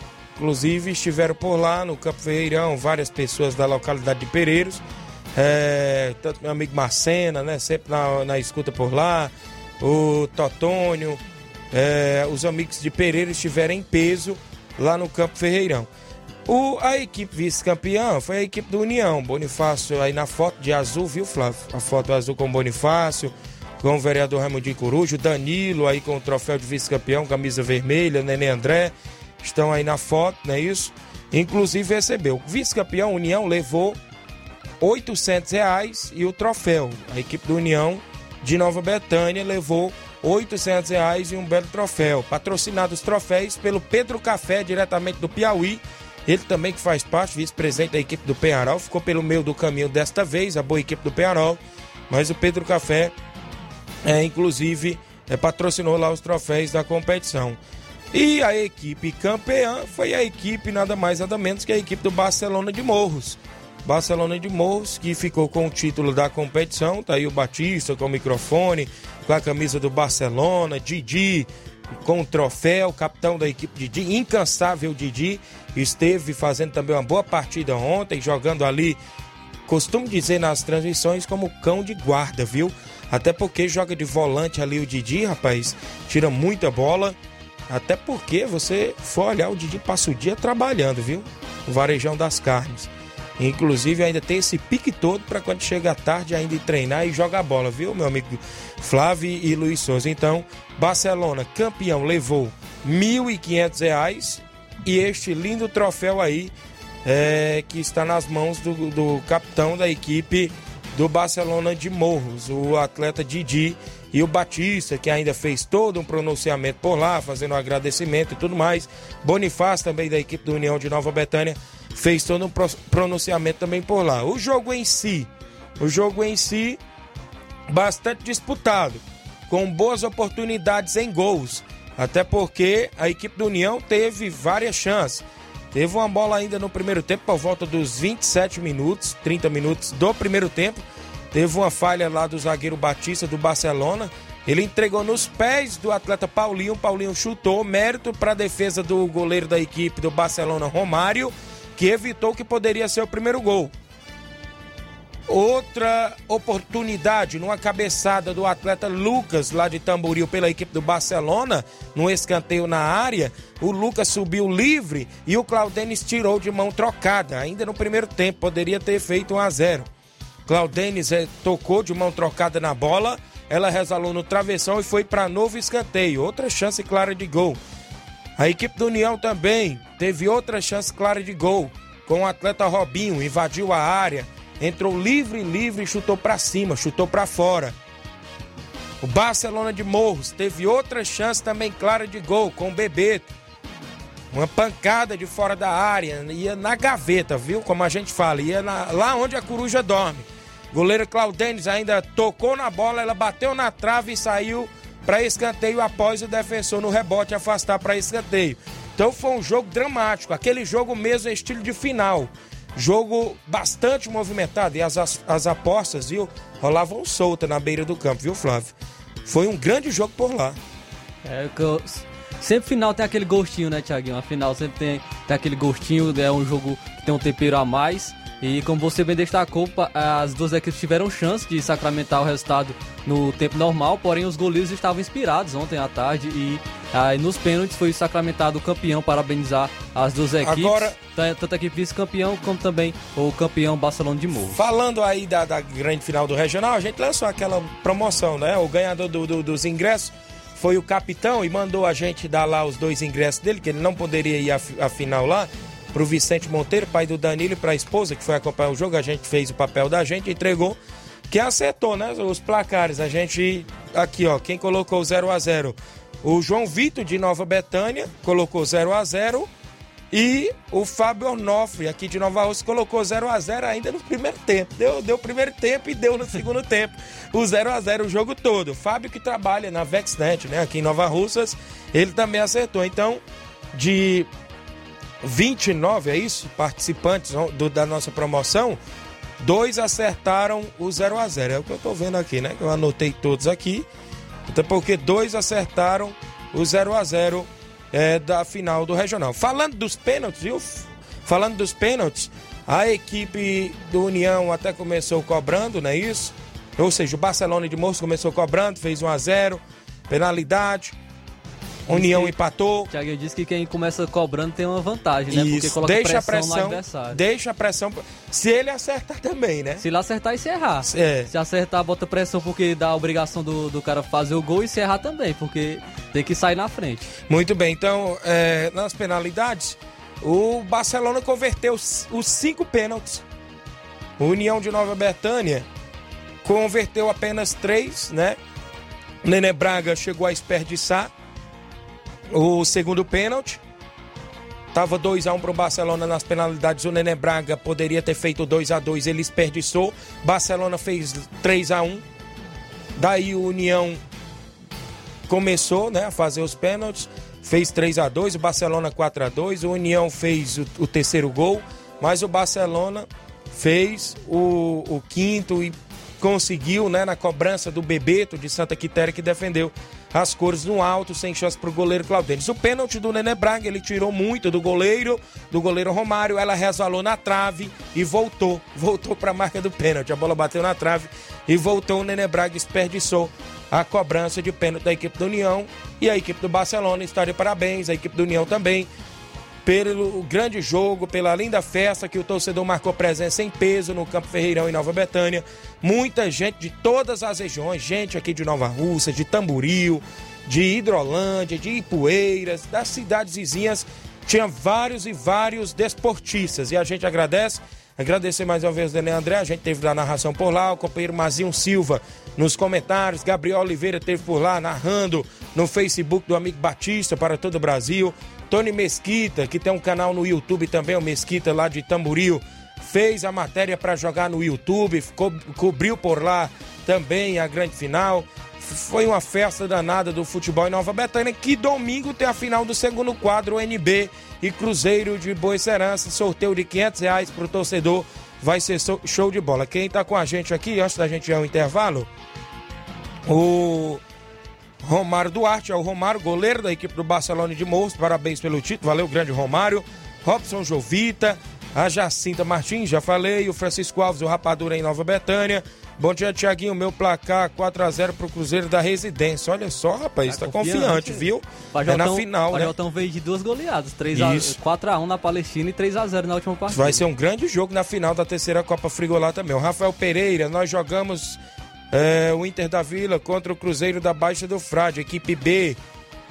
Inclusive estiveram por lá no Campo Ferreirão várias pessoas da localidade de Pereiros. É, tanto meu amigo Marcena, né? Sempre na, na escuta por lá. O Totônio, é, os amigos de Pereira estiveram em peso lá no Campo Ferreirão. O, a equipe vice-campeã foi a equipe do União. Bonifácio aí na foto de azul, viu, Flávio? A foto azul com Bonifácio, com o vereador Raimundinho Corujo, Danilo aí com o troféu de vice-campeão, camisa vermelha, Nenê André, estão aí na foto, não é isso? Inclusive recebeu. Vice-campeão União levou 800 reais e o troféu. A equipe do União de Nova Betânia levou 800 reais e um belo troféu. Patrocinado os troféus pelo Pedro Café, diretamente do Piauí. Ele também que faz parte, vice-presidente da equipe do Penharol, ficou pelo meio do caminho desta vez, a boa equipe do Penharol. Mas o Pedro Café, é, inclusive, é, patrocinou lá os troféus da competição. E a equipe campeã foi a equipe nada mais nada menos que a equipe do Barcelona de Morros. Barcelona de Morros, que ficou com o título da competição. Tá aí o Batista com o microfone, com a camisa do Barcelona, Didi com o troféu, capitão da equipe Didi, incansável Didi, esteve fazendo também uma boa partida ontem, jogando ali, costumo dizer nas transmissões, como cão de guarda, viu? Até porque joga de volante ali o Didi, rapaz, tira muita bola. Até porque você for olhar, o Didi passa o dia trabalhando, viu? O varejão das carnes. Inclusive ainda tem esse pique todo para quando chega à tarde ainda treinar e jogar bola, viu, meu amigo Flávio e Luiz Souza. Então, Barcelona, campeão, levou 1.500 reais e este lindo troféu aí é, que está nas mãos do, do capitão da equipe do Barcelona de Morros, o atleta Didi e o Batista, que ainda fez todo um pronunciamento por lá, fazendo um agradecimento e tudo mais. Bonifácio também da equipe do União de Nova Betânia fez todo um pro- pronunciamento também por lá. O jogo em si, o jogo em si, bastante disputado, com boas oportunidades em gols. Até porque a equipe do União teve várias chances. Teve uma bola ainda no primeiro tempo, por volta dos 27 minutos, 30 minutos do primeiro tempo. Teve uma falha lá do zagueiro Batista do Barcelona. Ele entregou nos pés do atleta Paulinho. Paulinho chutou, mérito para a defesa do goleiro da equipe do Barcelona, Romário, que evitou que poderia ser o primeiro gol. Outra oportunidade numa cabeçada do atleta Lucas, lá de Tamboril, pela equipe do Barcelona, no escanteio na área. O Lucas subiu livre e o Claudenis tirou de mão trocada, ainda no primeiro tempo. Poderia ter feito 1 a 0 Claudenis eh, tocou de mão trocada na bola, ela resvalou no travessão e foi para novo escanteio. Outra chance clara de gol. A equipe do União também teve outra chance clara de gol, com o atleta Robinho, invadiu a área, entrou livre, livre e chutou para cima, chutou para fora. O Barcelona de Morros teve outra chance também clara de gol, com o Bebeto. Uma pancada de fora da área, ia na gaveta, viu? Como a gente fala, ia na- lá onde a coruja dorme. Goleiro Claudênis ainda tocou na bola, ela bateu na trave e saiu para escanteio após o defensor no rebote afastar para escanteio. Então foi um jogo dramático, aquele jogo mesmo estilo de final. Jogo bastante movimentado e as, as, as apostas, viu? Rolavam solta na beira do campo, viu, Flávio? Foi um grande jogo por lá. É que eu- Sempre final tem aquele gostinho, né, Thiaguinho? A final sempre tem, tem aquele gostinho, é um jogo que tem um tempero a mais. E como você bem destacou, as duas equipes tiveram chance de sacramentar o resultado no tempo normal, porém os goleiros estavam inspirados ontem à tarde e aí nos pênaltis foi sacramentado o campeão, parabenizar as duas equipes, Agora- ta- tanto a equipe vice-campeão como também o campeão Barcelona de Morro. Falando aí da, da grande final do regional, a gente lançou aquela promoção, né? O ganhador do- do- dos ingressos foi o capitão e mandou a gente dar lá os dois ingressos dele, que ele não poderia ir à, fi- à final lá, pro Vicente Monteiro, pai do Danilo, e pra esposa que foi acompanhar o jogo. A gente fez o papel da gente, entregou. Quem acertou, né? Os placares. A gente. Aqui, ó. Quem colocou 0 a 0 O João Vitor de Nova Betânia colocou 0 a 0 e o Fábio Onofre, aqui de Nova Rússia, colocou 0 a 0 ainda no primeiro tempo. Deu, o primeiro tempo e deu no segundo tempo o 0 a 0 o jogo todo. O Fábio que trabalha na Vexnet, né, aqui em Nova Russas, ele também acertou. Então, de 29, é isso? Participantes do- da nossa promoção, dois acertaram o 0 a 0 É o que eu tô vendo aqui, né? Eu anotei todos aqui. Até porque dois acertaram o 0 a 0 é, da final do regional. Falando dos pênaltis, viu? Falando dos pênaltis, a equipe do União até começou cobrando, não é isso? Ou seja, o Barcelona de Moço começou cobrando, fez 1 a 0 penalidade. União empatou. Thiago disse que quem começa cobrando tem uma vantagem, né? Porque coloca deixa a pressão, no pressão, adversário. deixa a pressão. Se ele acertar também, né? Se ele acertar e se errar. É. Se acertar, bota pressão porque dá a obrigação do, do cara fazer o gol e se errar também, porque tem que sair na frente. Muito bem, então, é, nas penalidades, o Barcelona converteu os os cinco pênaltis. O União de Nova Betânia converteu apenas três, né? O Nenê Braga chegou a desperdiçar o segundo pênalti. Tava 2 a 1 pro Barcelona nas penalidades. O Nenê Braga poderia ter feito 2 a 2, ele desperdiçou. Barcelona fez 3 a 1. Daí o União começou né, a fazer os pênaltis, fez 3 a 2 o Barcelona 4 a 2 o União fez o, o terceiro gol, mas o Barcelona fez o, o quinto e conseguiu, né, na cobrança do Bebeto de Santa Quitéria, que defendeu as cores no alto, sem chance para o goleiro Claudênis. O pênalti do Nenê Braga, ele tirou muito do goleiro, do goleiro Romário, ela resvalou na trave e voltou, voltou para a marca do pênalti. A bola bateu na trave e voltou, o Nenê Braga desperdiçou a cobrança de pênalti da equipe do União e a equipe do Barcelona está de parabéns, a equipe do União também pelo grande jogo, pela linda festa que o torcedor marcou presença em peso no Campo Ferreirão em Nova Betânia. Muita gente de todas as regiões, gente aqui de Nova Russa, de Tamboril, de Hidrolândia, de Ipueiras, das cidades vizinhas. Tinha vários e vários desportistas e a gente agradece. Agradecer mais uma vez o Daniel André, a gente teve da narração por lá, o companheiro Mazinho Silva nos comentários, Gabriel Oliveira teve por lá narrando no Facebook do Amigo Batista para todo o Brasil Tony Mesquita, que tem um canal no YouTube também, o Mesquita lá de Tamboril, fez a matéria para jogar no YouTube, ficou, cobriu por lá também a grande final. Foi uma festa danada do futebol em Nova Betânia, que domingo tem a final do segundo quadro, NB e Cruzeiro de Boa Serança, sorteio de 500 reais para o torcedor, vai ser show de bola. Quem está com a gente aqui, antes da gente ir ao intervalo, o Romário Duarte, é o Romário, goleiro da equipe do Barcelona de Morros, parabéns pelo título, valeu, grande Romário. Robson Jovita, a Jacinta Martins, já falei, o Francisco Alves, o Rapadura em Nova Betânia. Bom dia, Tiaguinho. Meu placar 4x0 pro Cruzeiro da Residência. Olha só, rapaz, tá, tá confiante, confiante, viu? Pajotão, é na final, o Pajotão né? veio de duas goleadas, 4x1 na Palestina e 3x0 na última partida. Vai ser um grande jogo na final da terceira Copa Frigolá também. O Rafael Pereira, nós jogamos é, o Inter da Vila contra o Cruzeiro da Baixa do Frade, equipe B.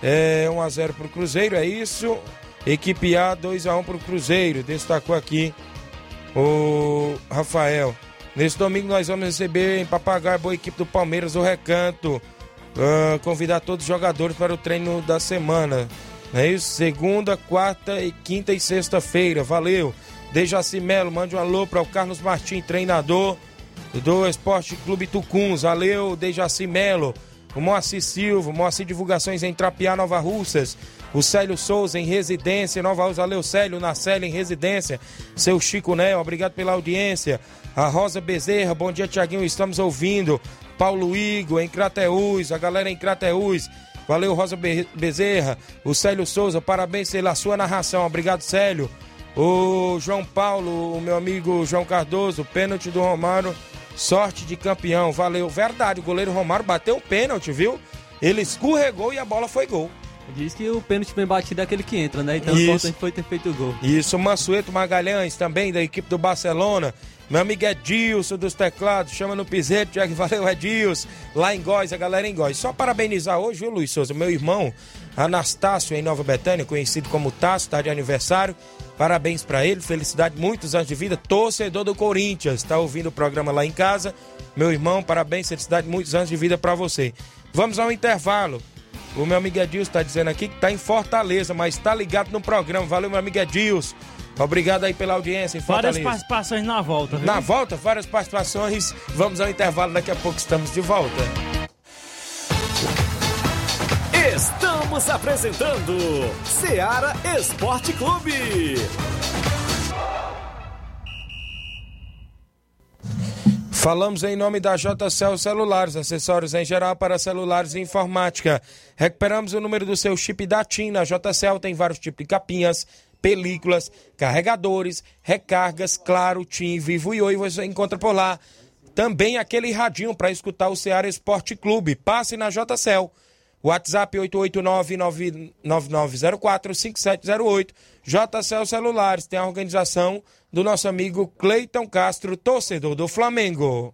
É, 1x0 pro Cruzeiro, é isso. Equipe A, 2x1 pro Cruzeiro. Destacou aqui o Rafael. Nesse domingo nós vamos receber em Papagaio a boa equipe do Palmeiras, o Recanto. Uh, convidar todos os jogadores para o treino da semana. É isso? Segunda, quarta, e quinta e sexta-feira. Valeu. Dejaci Melo, mande um alô para o Carlos Martins, treinador do Esporte Clube Tucuns. Valeu, Dejaci Melo. O Moacir Silva, Moacir Divulgações em Trapiá, Nova Russas. O Célio Souza em residência, Nova Russa. Valeu, Célio, na Célio em residência. Seu Chico Nel, obrigado pela audiência. A Rosa Bezerra, bom dia, Tiaguinho, estamos ouvindo. Paulo Igor em Crateús, a galera em Crateús. Valeu, Rosa Bezerra. O Célio Souza, parabéns pela sua narração. Obrigado, Célio. O João Paulo, o meu amigo João Cardoso, pênalti do Romário Sorte de campeão, valeu. Verdade, o goleiro Romário bateu o pênalti, viu? Ele escorregou e a bola foi gol. Diz que o pênalti bem batido é aquele que entra, né? Então Isso. o importante foi ter feito o gol. Isso, Mansueto Magalhães também, da equipe do Barcelona. Meu amigo Edilson dos teclados, chama no piseiro, Tiago, valeu Edilson. Lá em Góis, a galera em Góis. Só parabenizar hoje, viu, Luiz Souza? Meu irmão Anastácio, em Nova Betânia, conhecido como Tasso, tá de aniversário. Parabéns para ele, felicidade, muitos anos de vida. Torcedor do Corinthians, tá ouvindo o programa lá em casa. Meu irmão, parabéns, felicidade, muitos anos de vida para você. Vamos ao intervalo. O meu amigo Edilson está dizendo aqui que está em Fortaleza, mas está ligado no programa. Valeu, meu amigo Edilson. Obrigado aí pela audiência em Fortaleza. Várias participações na volta. Viu? Na volta, várias participações. Vamos ao intervalo, daqui a pouco estamos de volta. Estamos apresentando Seara Esporte Clube. Falamos em nome da JCL Celulares, acessórios em geral para celulares e informática. Recuperamos o número do seu chip da TIM. Na JCL tem vários tipos de capinhas, películas, carregadores, recargas, claro, TIM, Vivo e Oi, você encontra por lá. Também aquele radinho para escutar o Ceará Esporte Clube. Passe na JCL. WhatsApp 889-9904-5708. JCL Celulares tem a organização do nosso amigo Cleiton Castro, torcedor do Flamengo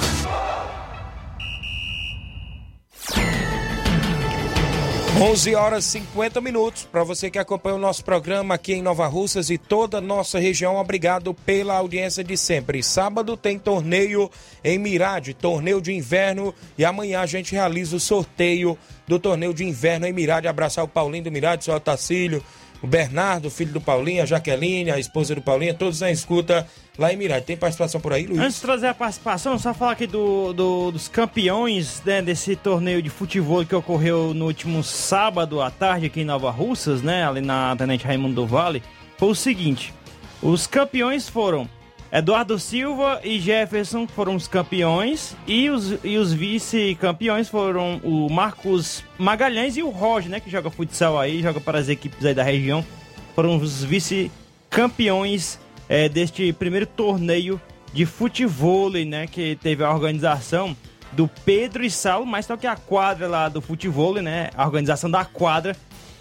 11 horas e 50 minutos. Para você que acompanha o nosso programa aqui em Nova Russas e toda a nossa região, obrigado pela audiência de sempre. Sábado tem torneio em Mirade, torneio de inverno, e amanhã a gente realiza o sorteio do torneio de inverno em Mirade. Abraçar o Paulinho do Mirade, o seu Otacílio, o Bernardo, filho do Paulinho, a Jaqueline, a esposa do Paulinho, todos na escuta lá em Mirade. Tem participação por aí, Luiz? Antes de trazer a participação, só falar aqui do, do dos campeões né, desse torneio de futebol que ocorreu no último sábado à tarde aqui em Nova Russas, né, ali na Tenente Raimundo do Vale, foi o seguinte: os campeões foram Eduardo Silva e Jefferson foram os campeões e os, e os vice-campeões foram o Marcos Magalhães e o Roger, né, que joga futsal aí, joga para as equipes aí da região. Foram os vice-campeões é, deste primeiro torneio de futebol, né, que teve a organização do Pedro e Saulo, mas só que a quadra lá do futebol, né, a organização da quadra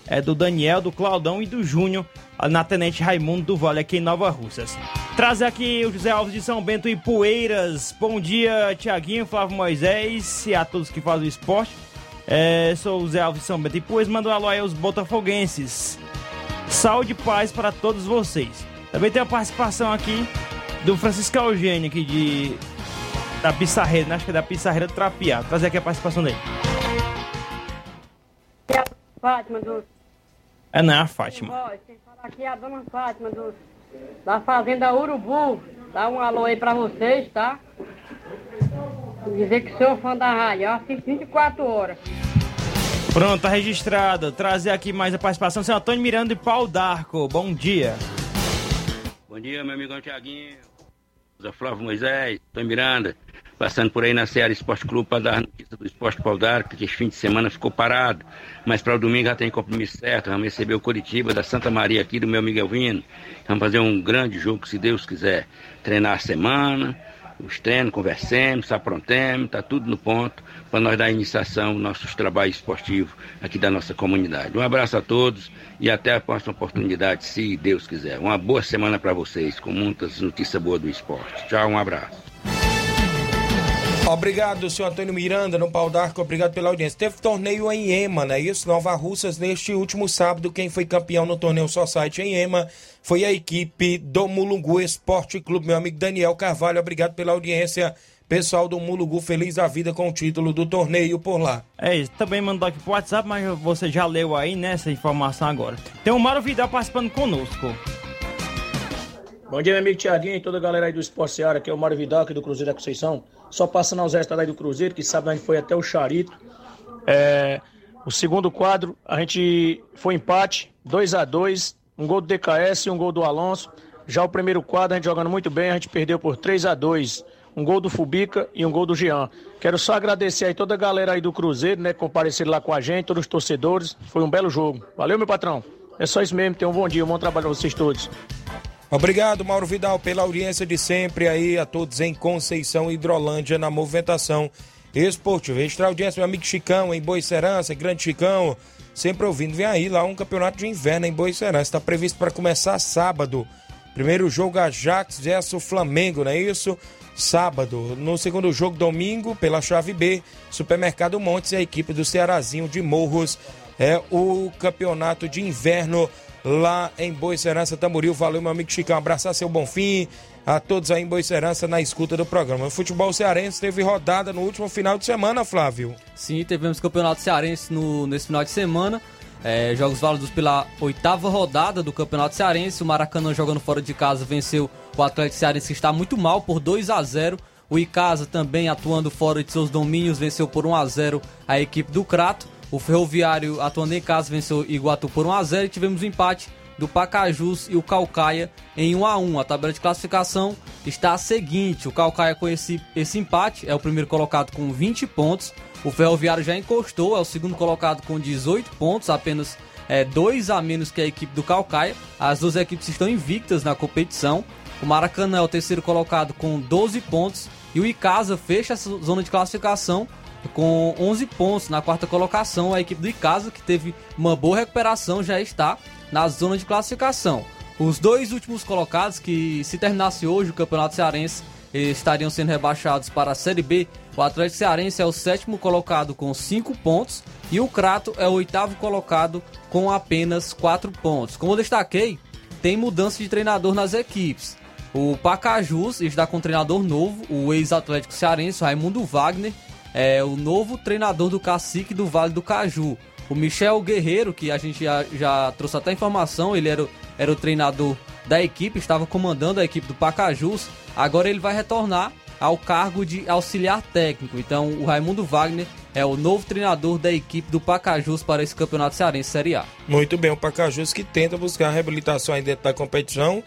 é do Daniel, do Claudão e do Júnior, na Tenente Raimundo do Vale, aqui em Nova Russas. Trazer aqui o José Alves de São Bento e Poeiras. Bom dia, Tiaguinho, Flávio Moisés e a todos que fazem o esporte. É, sou o José Alves de São Bento e Poeiras. Manda um alô aí aos botafoguenses. Saúde e paz para todos vocês. Também tem a participação aqui do Francisco Eugênio, aqui de da Pissarreira, né? acho que é da Pissarreira do Trapiá. Trazer aqui a participação dele. Fátima do. É, não é a Fátima. Quem fala aqui é a dona Fátima do, da Fazenda Urubu. Dá um alô aí pra vocês, tá? Dizer que sou fã da rádio. Eu assisto 24 horas. Pronto, tá registrado. Trazer aqui mais a participação. Seu Antônio Miranda e Pau D'Arco. Bom dia. Bom dia, meu amigão Tiaguinho. Flávio Moisés, Antônio Miranda. Passando por aí na Seara Esporte Clube para dar notícia do Esporte Pau D'Arco, que esse fim de semana ficou parado. Mas para o domingo já tem compromisso certo. Vamos receber o Curitiba da Santa Maria aqui do meu Miguel Vino. Vamos fazer um grande jogo, se Deus quiser. Treinar a semana, os treinos, conversemos, aprontemos, tá tudo no ponto para nós dar iniciação aos nossos trabalhos esportivos aqui da nossa comunidade. Um abraço a todos e até a próxima oportunidade, se Deus quiser. Uma boa semana para vocês, com muitas notícias boas do esporte. Tchau, um abraço. Obrigado, senhor Antônio Miranda, no Pau d'Arco, obrigado pela audiência. Teve torneio em Ema, né? Isso, Nova Russas, neste último sábado, quem foi campeão no torneio Society em Ema foi a equipe do Mulungu Esporte Clube, meu amigo Daniel Carvalho, obrigado pela audiência. Pessoal do Mulungu, feliz a vida com o título do torneio por lá. É isso, também mandou aqui pro WhatsApp, mas você já leu aí nessa informação agora. Tem o Mário Vidal participando conosco. Bom dia, meu amigo Tiaguinho e toda a galera aí do Esporte Seara, aqui é o Mário Vidal, aqui do Cruzeiro da Conceição. Só passando aos resultados aí do Cruzeiro, que sabe a gente foi até o Charito. É, o segundo quadro, a gente foi empate, 2 a 2 um gol do DKS e um gol do Alonso. Já o primeiro quadro, a gente jogando muito bem, a gente perdeu por 3 a 2 um gol do Fubica e um gol do Jean. Quero só agradecer aí toda a galera aí do Cruzeiro, né, que compareceram lá com a gente, todos os torcedores. Foi um belo jogo. Valeu, meu patrão. É só isso mesmo, tenham um bom dia, um bom trabalho pra vocês todos. Obrigado, Mauro Vidal, pela audiência de sempre aí a todos em Conceição Hidrolândia na movimentação esportiva. Extra audiência, meu amigo Chicão, em Boicerança, grande Chicão, sempre ouvindo. Vem aí lá um campeonato de inverno em Boicerança. Está previsto para começar sábado. Primeiro jogo Ajax versus Flamengo, não é isso? Sábado. No segundo jogo, domingo, pela chave B, Supermercado Montes e a equipe do Cearazinho de Morros. É o campeonato de inverno lá em Boicerança, Tamboril. Valeu, meu amigo Chicão. Abraçar seu Bonfim, a todos aí em Boicerança na escuta do programa. O futebol cearense teve rodada no último final de semana, Flávio. Sim, tivemos campeonato cearense no, nesse final de semana. É, jogos válidos pela oitava rodada do Campeonato Cearense. O Maracanã jogando fora de casa venceu o Atlético Cearense que está muito mal por 2 a 0 O Icasa também atuando fora de seus domínios venceu por 1 a 0 a equipe do Crato. O Ferroviário, atuando em casa, venceu Iguatu por 1x0 e tivemos o um empate do Pacajus e o Calcaia em 1 a 1 A tabela de classificação está a seguinte: o Calcaia com esse, esse empate é o primeiro colocado com 20 pontos. O Ferroviário já encostou, é o segundo colocado com 18 pontos, apenas é, dois a menos que a equipe do Calcaia. As duas equipes estão invictas na competição. O Maracanã é o terceiro colocado com 12 pontos e o Icasa fecha a zona de classificação com 11 pontos na quarta colocação. A equipe do Icasa, que teve uma boa recuperação, já está na zona de classificação. Os dois últimos colocados, que se terminasse hoje o Campeonato Cearense, estariam sendo rebaixados para a Série B. O Atlético Cearense é o sétimo colocado com 5 pontos e o Crato é o oitavo colocado com apenas 4 pontos. Como eu destaquei, tem mudança de treinador nas equipes. O Pacajus está com um treinador novo, o ex-atlético cearense, Raimundo Wagner, é o novo treinador do Cacique do Vale do Caju. O Michel Guerreiro, que a gente já, já trouxe até informação, ele era, era o treinador da equipe, estava comandando a equipe do Pacajus. Agora ele vai retornar ao cargo de auxiliar técnico. Então o Raimundo Wagner é o novo treinador da equipe do Pacajus para esse campeonato cearense Série A. Muito bem, o Pacajus que tenta buscar a reabilitação aí dentro da competição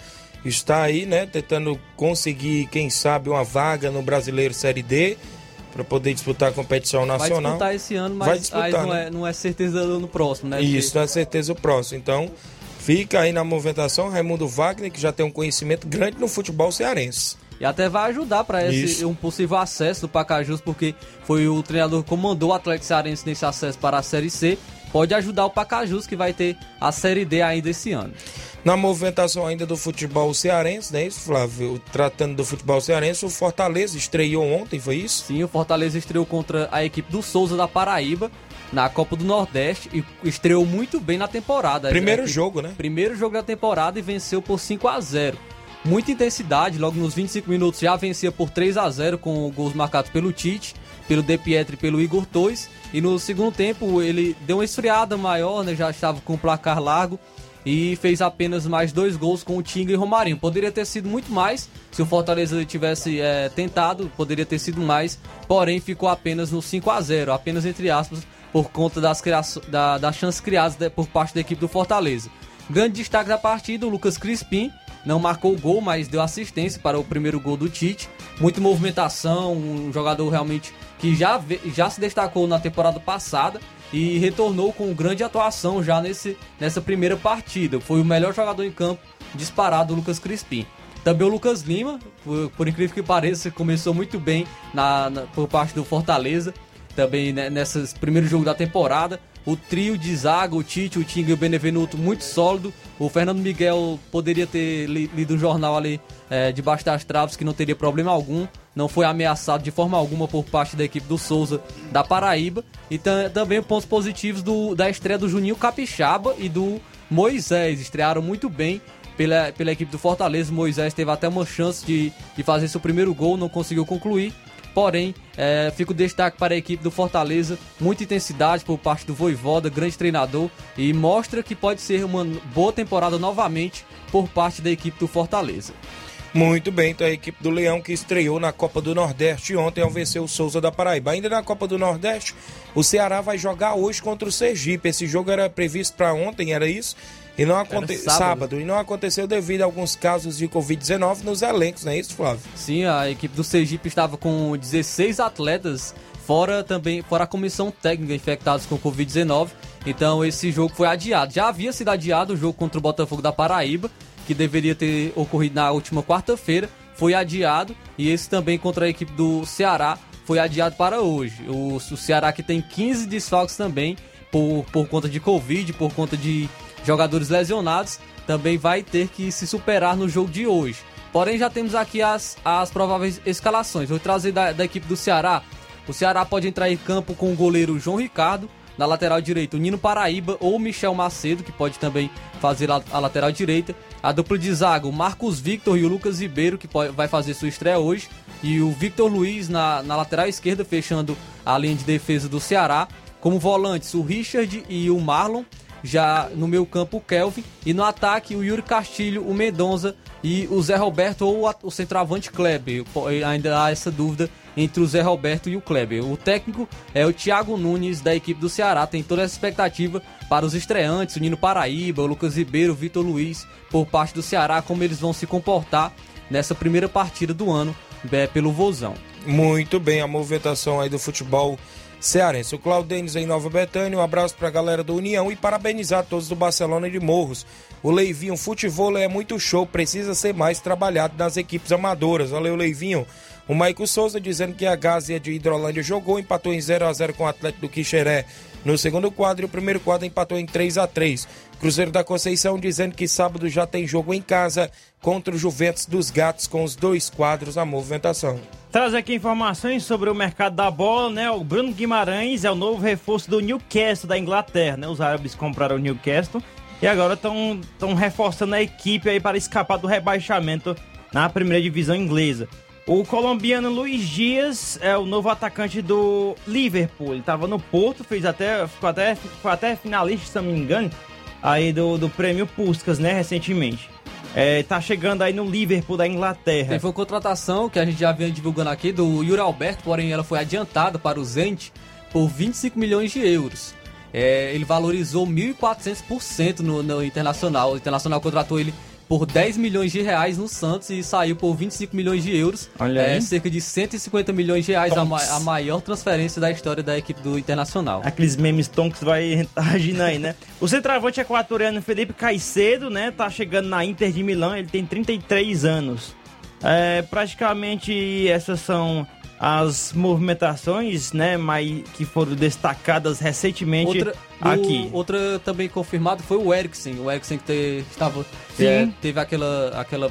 está aí, né, tentando conseguir, quem sabe, uma vaga no Brasileiro Série D para poder disputar a competição Vai nacional. disputar esse ano, mas Vai disputar, aí não, né? é, não é certeza no próximo, né? Isso, não é certeza o próximo. Então, fica aí na movimentação Raimundo Wagner, que já tem um conhecimento grande no futebol cearense. E até vai ajudar para um possível acesso do Pacajus, porque foi o treinador que comandou o Atlético Cearense nesse acesso para a Série C. Pode ajudar o Pacajus, que vai ter a Série D ainda esse ano. Na movimentação ainda do futebol cearense, né, isso, Flávio? Tratando do futebol cearense, o Fortaleza estreou ontem, foi isso? Sim, o Fortaleza estreou contra a equipe do Souza da Paraíba na Copa do Nordeste e estreou muito bem na temporada. Primeiro equipe- jogo, né? Primeiro jogo da temporada e venceu por 5 a 0 Muita intensidade, logo nos 25 minutos já vencia por 3 a 0 com gols marcados pelo Tite, pelo De Pietri e pelo Igor Torres. E no segundo tempo ele deu uma esfriada maior, né? já estava com o placar largo e fez apenas mais dois gols com o Tinga e Romarinho. Poderia ter sido muito mais se o Fortaleza tivesse eh, tentado, poderia ter sido mais, porém ficou apenas no 5 a 0 apenas entre aspas, por conta das, da, das chances criadas por parte da equipe do Fortaleza. Grande destaque da partida, o Lucas Crispim. Não marcou o gol, mas deu assistência para o primeiro gol do Tite. Muita movimentação, um jogador realmente que já, já se destacou na temporada passada e retornou com grande atuação já nesse, nessa primeira partida. Foi o melhor jogador em campo disparado, Lucas Crispim. Também o Lucas Lima, por, por incrível que pareça, começou muito bem na, na- por parte do Fortaleza, também né, nesses primeiros jogos da temporada. O trio de zaga, o Tite, o Tinga e o Benevenuto muito sólido. O Fernando Miguel poderia ter li- lido um jornal ali é, debaixo das traves que não teria problema algum. Não foi ameaçado de forma alguma por parte da equipe do Souza da Paraíba. E tam- também pontos positivos do, da estreia do Juninho Capixaba e do Moisés. Estrearam muito bem pela, pela equipe do Fortaleza. Moisés teve até uma chance de, de fazer seu primeiro gol, não conseguiu concluir. Porém, é, fica o destaque para a equipe do Fortaleza. Muita intensidade por parte do Voivoda, grande treinador. E mostra que pode ser uma boa temporada novamente por parte da equipe do Fortaleza. Muito bem, então a equipe do Leão que estreou na Copa do Nordeste ontem ao vencer o Souza da Paraíba. Ainda na Copa do Nordeste, o Ceará vai jogar hoje contra o Sergipe. Esse jogo era previsto para ontem, era isso? E não aconteceu sábado. sábado. e não aconteceu devido a alguns casos de Covid-19 nos elencos, não é isso, Flávio? Sim, a equipe do Sergipe estava com 16 atletas, fora também fora a comissão técnica infectados com Covid-19. Então esse jogo foi adiado. Já havia sido adiado o jogo contra o Botafogo da Paraíba, que deveria ter ocorrido na última quarta-feira, foi adiado. E esse também contra a equipe do Ceará foi adiado para hoje. O, o Ceará que tem 15 desfalques também por, por conta de Covid, por conta de jogadores lesionados, também vai ter que se superar no jogo de hoje. Porém, já temos aqui as, as prováveis escalações. Vou trazer da, da equipe do Ceará. O Ceará pode entrar em campo com o goleiro João Ricardo, na lateral direita o Nino Paraíba ou Michel Macedo, que pode também fazer a, a lateral direita. A dupla de zaga, o Marcos Victor e o Lucas Ribeiro, que pode, vai fazer sua estreia hoje. E o Victor Luiz na, na lateral esquerda, fechando a linha de defesa do Ceará. Como volantes, o Richard e o Marlon já no meio campo o Kelvin e no ataque o Yuri Castilho, o Mendonça e o Zé Roberto ou o centroavante Kleber. Ainda há essa dúvida entre o Zé Roberto e o Kleber. O técnico é o Thiago Nunes da equipe do Ceará. Tem toda essa expectativa para os estreantes, o Nino Paraíba, o Lucas Ribeiro, o Vitor Luiz, por parte do Ceará, como eles vão se comportar nessa primeira partida do ano é, pelo Vozão. Muito bem, a movimentação aí do futebol cearense. O Claudênis em Nova Betânia, um abraço pra galera do União e parabenizar todos do Barcelona de Morros. O Leivinho, futebol é muito show, precisa ser mais trabalhado nas equipes amadoras. Valeu, Leivinho. O Maico Souza dizendo que a Gásia de Hidrolândia jogou, empatou em 0 a 0 com o Atlético do Quixeré no segundo quadro e o primeiro quadro empatou em 3 a 3 Cruzeiro da Conceição dizendo que sábado já tem jogo em casa contra o Juventus dos Gatos com os dois quadros na movimentação. Traz aqui informações sobre o mercado da bola, né? O Bruno Guimarães é o novo reforço do Newcastle da Inglaterra, né? Os árabes compraram o Newcastle e agora estão reforçando a equipe aí para escapar do rebaixamento na primeira divisão inglesa. O colombiano Luiz Dias é o novo atacante do Liverpool. Ele estava no Porto, fez até, ficou até, ficou até finalista, se não me engano, aí do, do prêmio Puskas, né? Recentemente. É, tá chegando aí no Liverpool da Inglaterra. Teve uma contratação que a gente já vinha divulgando aqui do Yuri Alberto, porém ela foi adiantada para o Zenit por 25 milhões de euros. É, ele valorizou 1.400% no, no Internacional. O Internacional contratou ele por 10 milhões de reais no Santos e saiu por 25 milhões de euros. Olha é, aí. cerca de 150 milhões de reais, a, ma- a maior transferência da história da equipe do Internacional. Aqueles memes tonks vai agindo aí, né? O centroavante equatoriano Felipe Caicedo, né? Tá chegando na Inter de Milão, ele tem 33 anos. É, praticamente essas são as movimentações, né? Mas que foram destacadas recentemente Outra, aqui. o- outra também confirmada foi o Eriksen. O Eriksen que te- estava, Sim. é, teve aquela, aquela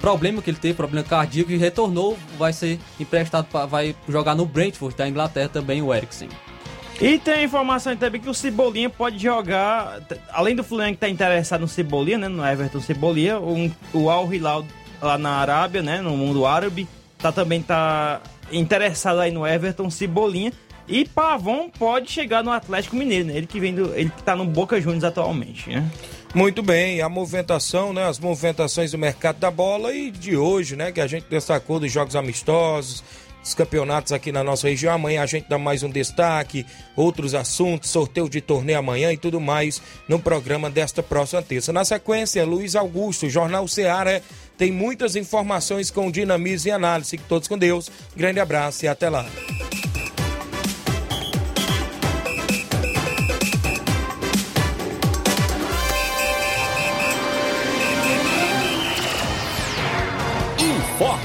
problema que ele teve, problema cardíaco, e retornou, vai ser emprestado, pra, vai jogar no Brentford da Inglaterra também, o Eriksen. E tem a informação também que o Cebolinha pode jogar, além do Fluminense que tá interessado no Cebolinha, né, no Everton Cebolinha, um, o Al Hilal lá na Arábia, né, no mundo árabe, tá também tá interessado aí no Everton Cebolinha. E Pavon pode chegar no Atlético Mineiro, né? Ele que vem do, ele que tá no Boca Juniors atualmente, né? Muito bem, a movimentação, né? As movimentações do mercado da bola e de hoje, né? Que a gente destacou dos jogos amistosos, dos campeonatos aqui na nossa região. Amanhã a gente dá mais um destaque, outros assuntos, sorteio de torneio amanhã e tudo mais no programa desta próxima terça. Na sequência, Luiz Augusto, Jornal Seara, tem muitas informações com dinamismo e análise. Fiquem todos com Deus. Grande abraço e até lá.